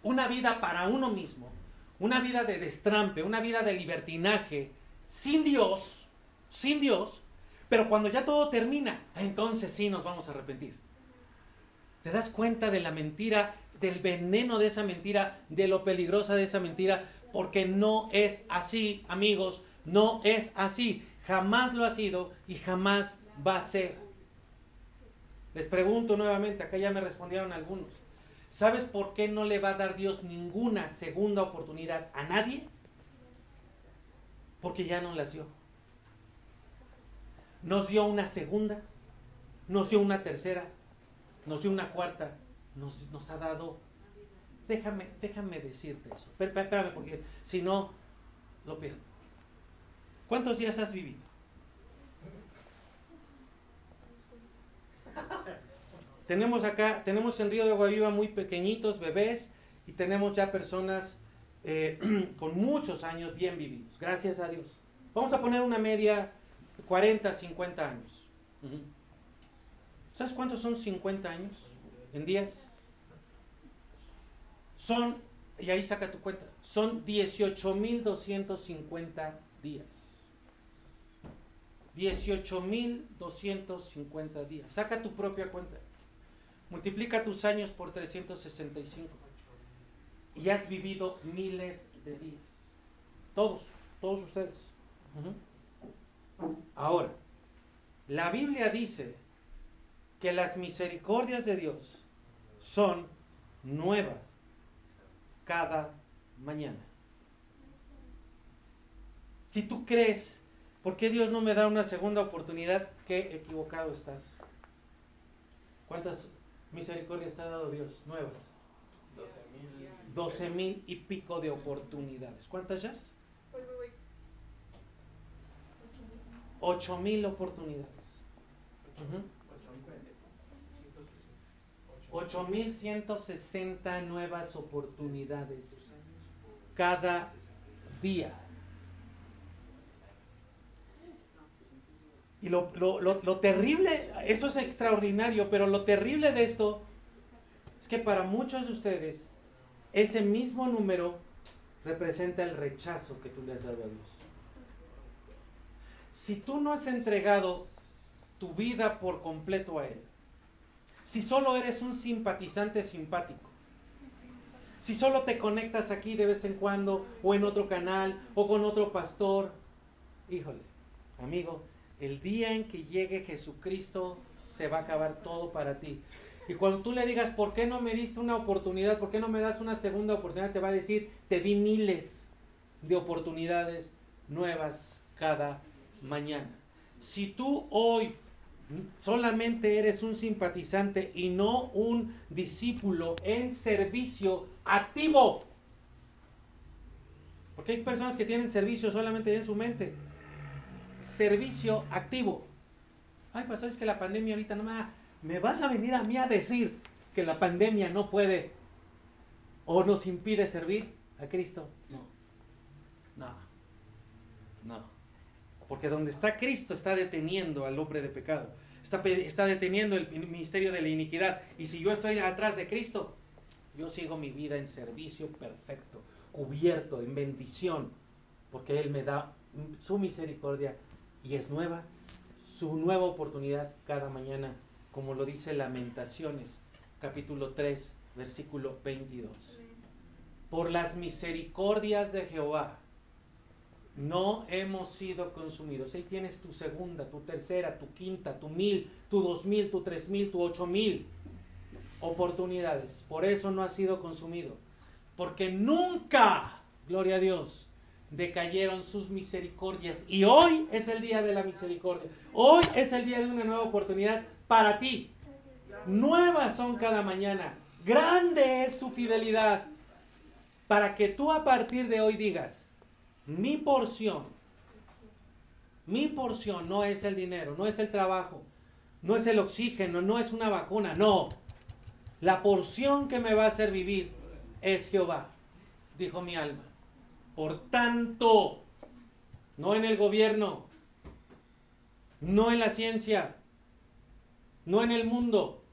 una vida para uno mismo, una vida de destrampe, una vida de libertinaje, sin Dios, sin Dios, pero cuando ya todo termina, entonces sí nos vamos a arrepentir. ¿Te das cuenta de la mentira, del veneno de esa mentira, de lo peligrosa de esa mentira? Porque no es así, amigos, no es así. Jamás lo ha sido y jamás va a ser. Les pregunto nuevamente, acá ya me respondieron algunos. ¿Sabes por qué no le va a dar Dios ninguna segunda oportunidad a nadie? Porque ya no las dio. Nos dio una segunda, nos dio una tercera, nos dio una cuarta, nos, nos ha dado. Déjame, déjame decirte eso. Espérame, porque si no, lo pierdo. ¿Cuántos días has vivido? Tenemos acá, tenemos en Río de Guaviva muy pequeñitos, bebés, y tenemos ya personas eh, con muchos años bien vividos. Gracias a Dios. Vamos a poner una media 40, 50 años. ¿Sabes cuántos son 50 años en días? Son, y ahí saca tu cuenta, son 18.250 días. 18.250 días. Saca tu propia cuenta. Multiplica tus años por 365. Y has vivido miles de días. Todos, todos ustedes. Ahora, la Biblia dice que las misericordias de Dios son nuevas cada mañana. Si tú crees, ¿por qué Dios no me da una segunda oportunidad? Qué equivocado estás. ¿Cuántas misericordias te ha dado Dios? Nuevas. 12.000. Doce mil y pico de oportunidades. ¿Cuántas ya? Ocho mil oportunidades. Ujú. 8.160 nuevas oportunidades cada día. Y lo, lo- lo- lo terrible, eso es extraordinario, pero lo terrible de esto es que para muchos de ustedes ese mismo número representa el rechazo que tú le has dado a Dios. Si tú no has entregado tu vida por completo a Él, si solo eres un simpatizante simpático, si solo te conectas aquí de vez en cuando o en otro canal o con otro pastor, híjole, amigo, el día en que llegue Jesucristo se va a acabar todo para ti. Y cuando tú le digas, ¿por qué no me diste una oportunidad? ¿Por qué no me das una segunda oportunidad? Te va a decir, te di miles de oportunidades nuevas cada mañana. Si tú hoy solamente eres un simpatizante y no un discípulo en servicio activo. Porque hay personas que tienen servicio solamente en su mente. Servicio activo. Ay, pues sabes que la pandemia ahorita no me da- ¿Me vas a venir a mí a decir que la pandemia no puede o nos impide servir a Cristo? No. No, no. Porque donde está Cristo está deteniendo al hombre de pecado. Está, está deteniendo el ministerio de la iniquidad. Y si yo estoy atrás de Cristo, yo sigo mi vida en servicio perfecto, cubierto, en bendición. Porque Él me da su misericordia y es nueva, su nueva oportunidad cada mañana, como lo dice Lamentaciones, capítulo 3, versículo 22 por las misericordias de Jehová, no hemos sido consumidos. Ahí tienes tu segunda, tu tercera, tu quinta, tu mil, tu dos mil, tu tres mil, tu ocho mil oportunidades. Por eso no ha sido consumido. Porque nunca, gloria a Dios, decayeron sus misericordias. Y hoy es el día de la misericordia. Hoy es el día de una nueva oportunidad para ti. Nuevas son cada mañana. Grande es su fidelidad para que tú a partir de hoy digas, mi porción, mi porción no es el dinero, no es el trabajo, no es el oxígeno, no es una vacuna, no. La porción que me va a hacer vivir es Jehová, dijo mi alma. Por tanto, no en el gobierno, no en la ciencia, no en el mundo,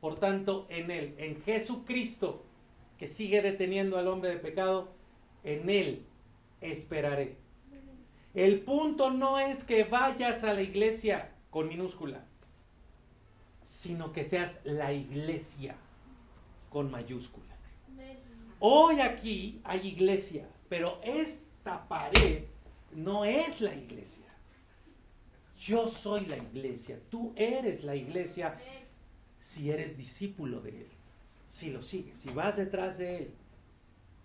por tanto en Él, en Jesucristo que sigue deteniendo al hombre de pecado, en Él esperaré. El punto no es que vayas a la iglesia con minúscula, sino que seas la iglesia con mayúscula. Hoy aquí hay iglesia, pero esta pared no es la iglesia. Yo soy la iglesia, tú eres la iglesia si eres discípulo de Él si lo sigues, si vas detrás de Él.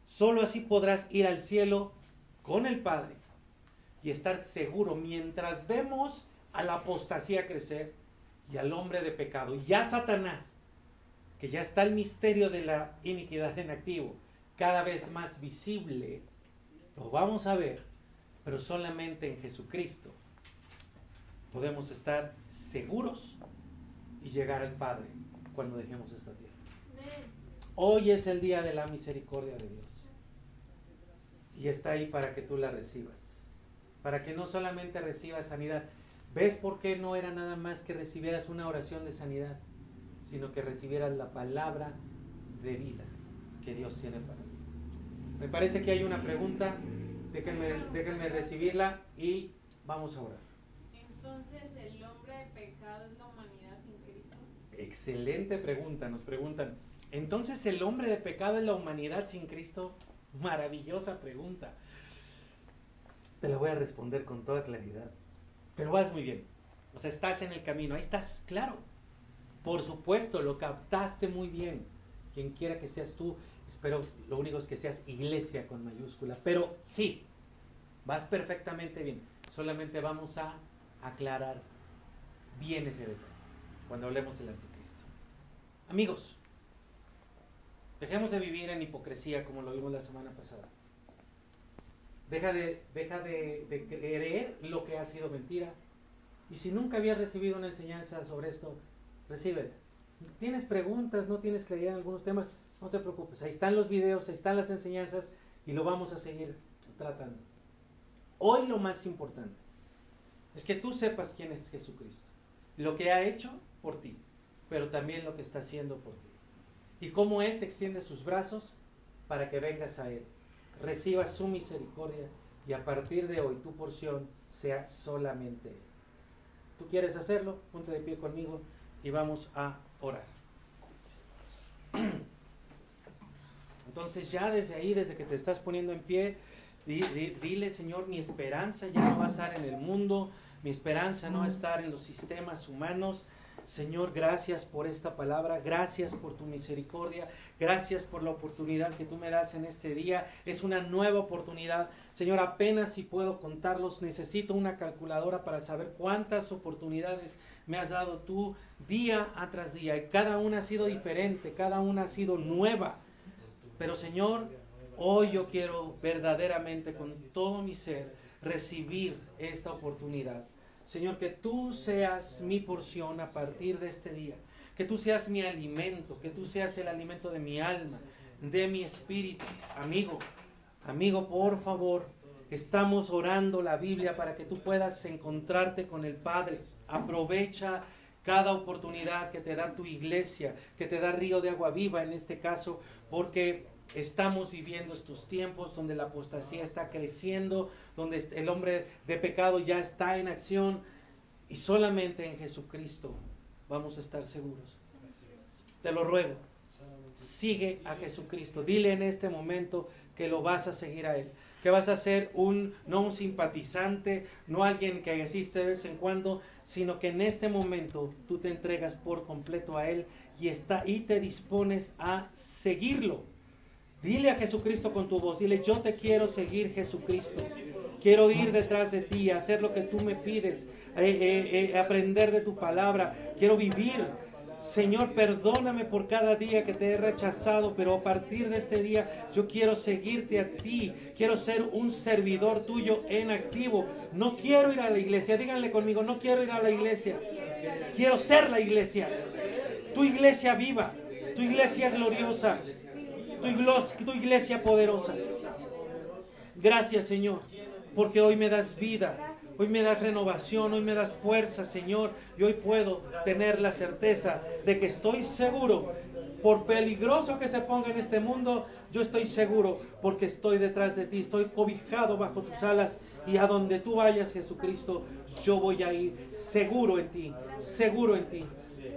Solo así podrás ir al cielo con el Padre y estar seguro mientras vemos a la apostasía crecer y al hombre de pecado y a Satanás, que ya está el misterio de la iniquidad en activo, cada vez más visible, lo vamos a ver, pero solamente en Jesucristo podemos estar seguros y llegar al Padre cuando dejemos esta tierra. Hoy es el día de la misericordia de Dios. Y está ahí para que tú la recibas. Para que no solamente recibas sanidad. ¿Ves por qué no era nada más que recibieras una oración de sanidad? Sino que recibieras la palabra de vida que Dios tiene para ti. Me parece que hay una pregunta. Déjenme, déjenme recibirla y vamos a orar. Entonces, ¿el hombre de pecado es la humanidad sin Cristo? Excelente pregunta. Nos preguntan, entonces el hombre de pecado es la humanidad sin Cristo. Maravillosa pregunta. Te la voy a responder con toda claridad. Pero vas muy bien. O sea, estás en el camino. Ahí estás, claro. Por supuesto, lo captaste muy bien. Quien quiera que seas tú, espero lo único es que seas iglesia con mayúscula. Pero sí, vas perfectamente bien. Solamente vamos a aclarar bien ese detalle cuando hablemos del anticristo. Amigos, dejemos de vivir en hipocresía como lo vimos la semana pasada. Deja de, deja de, creer lo que ha sido mentira. Y si nunca habías recibido una enseñanza sobre esto, recíbela. Tienes preguntas, no tienes claridad en algunos temas, no te preocupes. Ahí están los videos, ahí están las enseñanzas y lo vamos a seguir tratando. Hoy lo más importante es que tú sepas quién es Jesucristo, lo que ha hecho por ti, pero también lo que está haciendo por ti. Y cómo Él te extiende sus brazos para que vengas a Él, recibas su misericordia y a partir de hoy tu porción sea solamente Él. ¿Tú quieres hacerlo? Ponte de pie conmigo y vamos a orar. Entonces ya desde ahí, desde que te estás poniendo en pie, di- di- dile Señor, mi esperanza ya no va a estar en el mundo, mi esperanza no va a estar en los sistemas humanos. Señor, gracias por esta palabra, gracias por tu misericordia, gracias por la oportunidad que tú me das en este día. Es una nueva oportunidad. Señor, apenas si puedo contarlos, necesito una calculadora para saber cuántas oportunidades me has dado tú día tras día. Y cada una ha sido diferente, cada una ha sido nueva. Pero Señor, hoy yo quiero verdaderamente con todo mi ser recibir esta oportunidad. Señor, que tú seas mi porción a partir de este día. Que tú seas mi alimento, que tú seas el alimento de mi alma, de mi espíritu. Amigo, amigo, por favor, Estamos orando la Biblia para que tú puedas encontrarte con el Padre. Aprovecha cada oportunidad que te da tu iglesia, que te da Río de Agua Viva en este caso, porque estamos viviendo estos tiempos donde la apostasía está creciendo, donde el hombre de pecado ya está en acción y solamente en Jesucristo vamos a estar seguros. Te lo ruego, sigue a Jesucristo. Dile en este momento que lo vas a seguir a Él que vas a ser un, no un simpatizante, no alguien que existe de vez en cuando, sino que en este momento tú te entregas por completo a Él y, está, y te dispones a seguirlo. Dile a Jesucristo con tu voz, dile, yo te quiero seguir Jesucristo. Quiero ir detrás de ti, hacer lo que tú me pides, eh, eh, eh, aprender de tu palabra. Quiero vivir Señor, perdóname por cada día que te he rechazado, pero a partir de este día yo quiero seguirte a ti. Quiero ser un servidor tuyo en activo. No quiero ir a la iglesia. Díganle conmigo, no quiero ir a la iglesia. Quiero ser la iglesia. Tu iglesia viva, tu iglesia gloriosa, tu, iglesia poderosa. Gracias, Señor, porque hoy me das vida. Hoy me das renovación, hoy me das fuerza, Señor. Y hoy puedo tener la certeza de que estoy seguro. Por peligroso que se ponga en este mundo, yo estoy seguro porque estoy detrás de ti, estoy cobijado bajo tus alas y a donde tú vayas, Jesucristo, yo voy a ir seguro en ti, seguro en ti.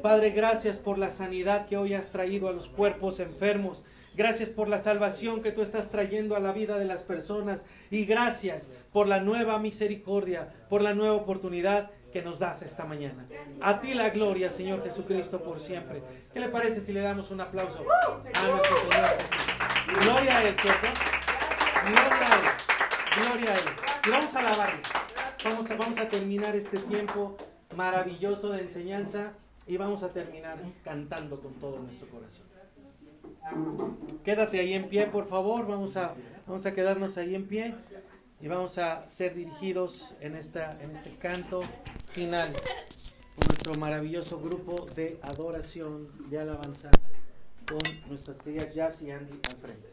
Padre, gracias por la sanidad que hoy has traído a los cuerpos enfermos. Gracias por la salvación que tú estás trayendo a la vida de las personas. Y gracias por la nueva misericordia, por la nueva oportunidad que nos das esta mañana. A ti la gloria, Señor Jesucristo, por siempre. ¿Qué le parece si le damos un aplauso a nuestro Señor Gloria a Él, ¿cierto? Gloria a Él. Gloria a Él. Y vamos a alabarle. Vamos a, vamos a terminar este tiempo maravilloso de enseñanza y vamos a terminar cantando con todo nuestro corazón. Quédate ahí en pie, por favor. Vamos a, vamos a quedarnos ahí en pie y vamos a ser dirigidos en, esta, en este canto final nuestro maravilloso grupo de adoración, de alabanza, con nuestras queridas Jazz y Andy al frente.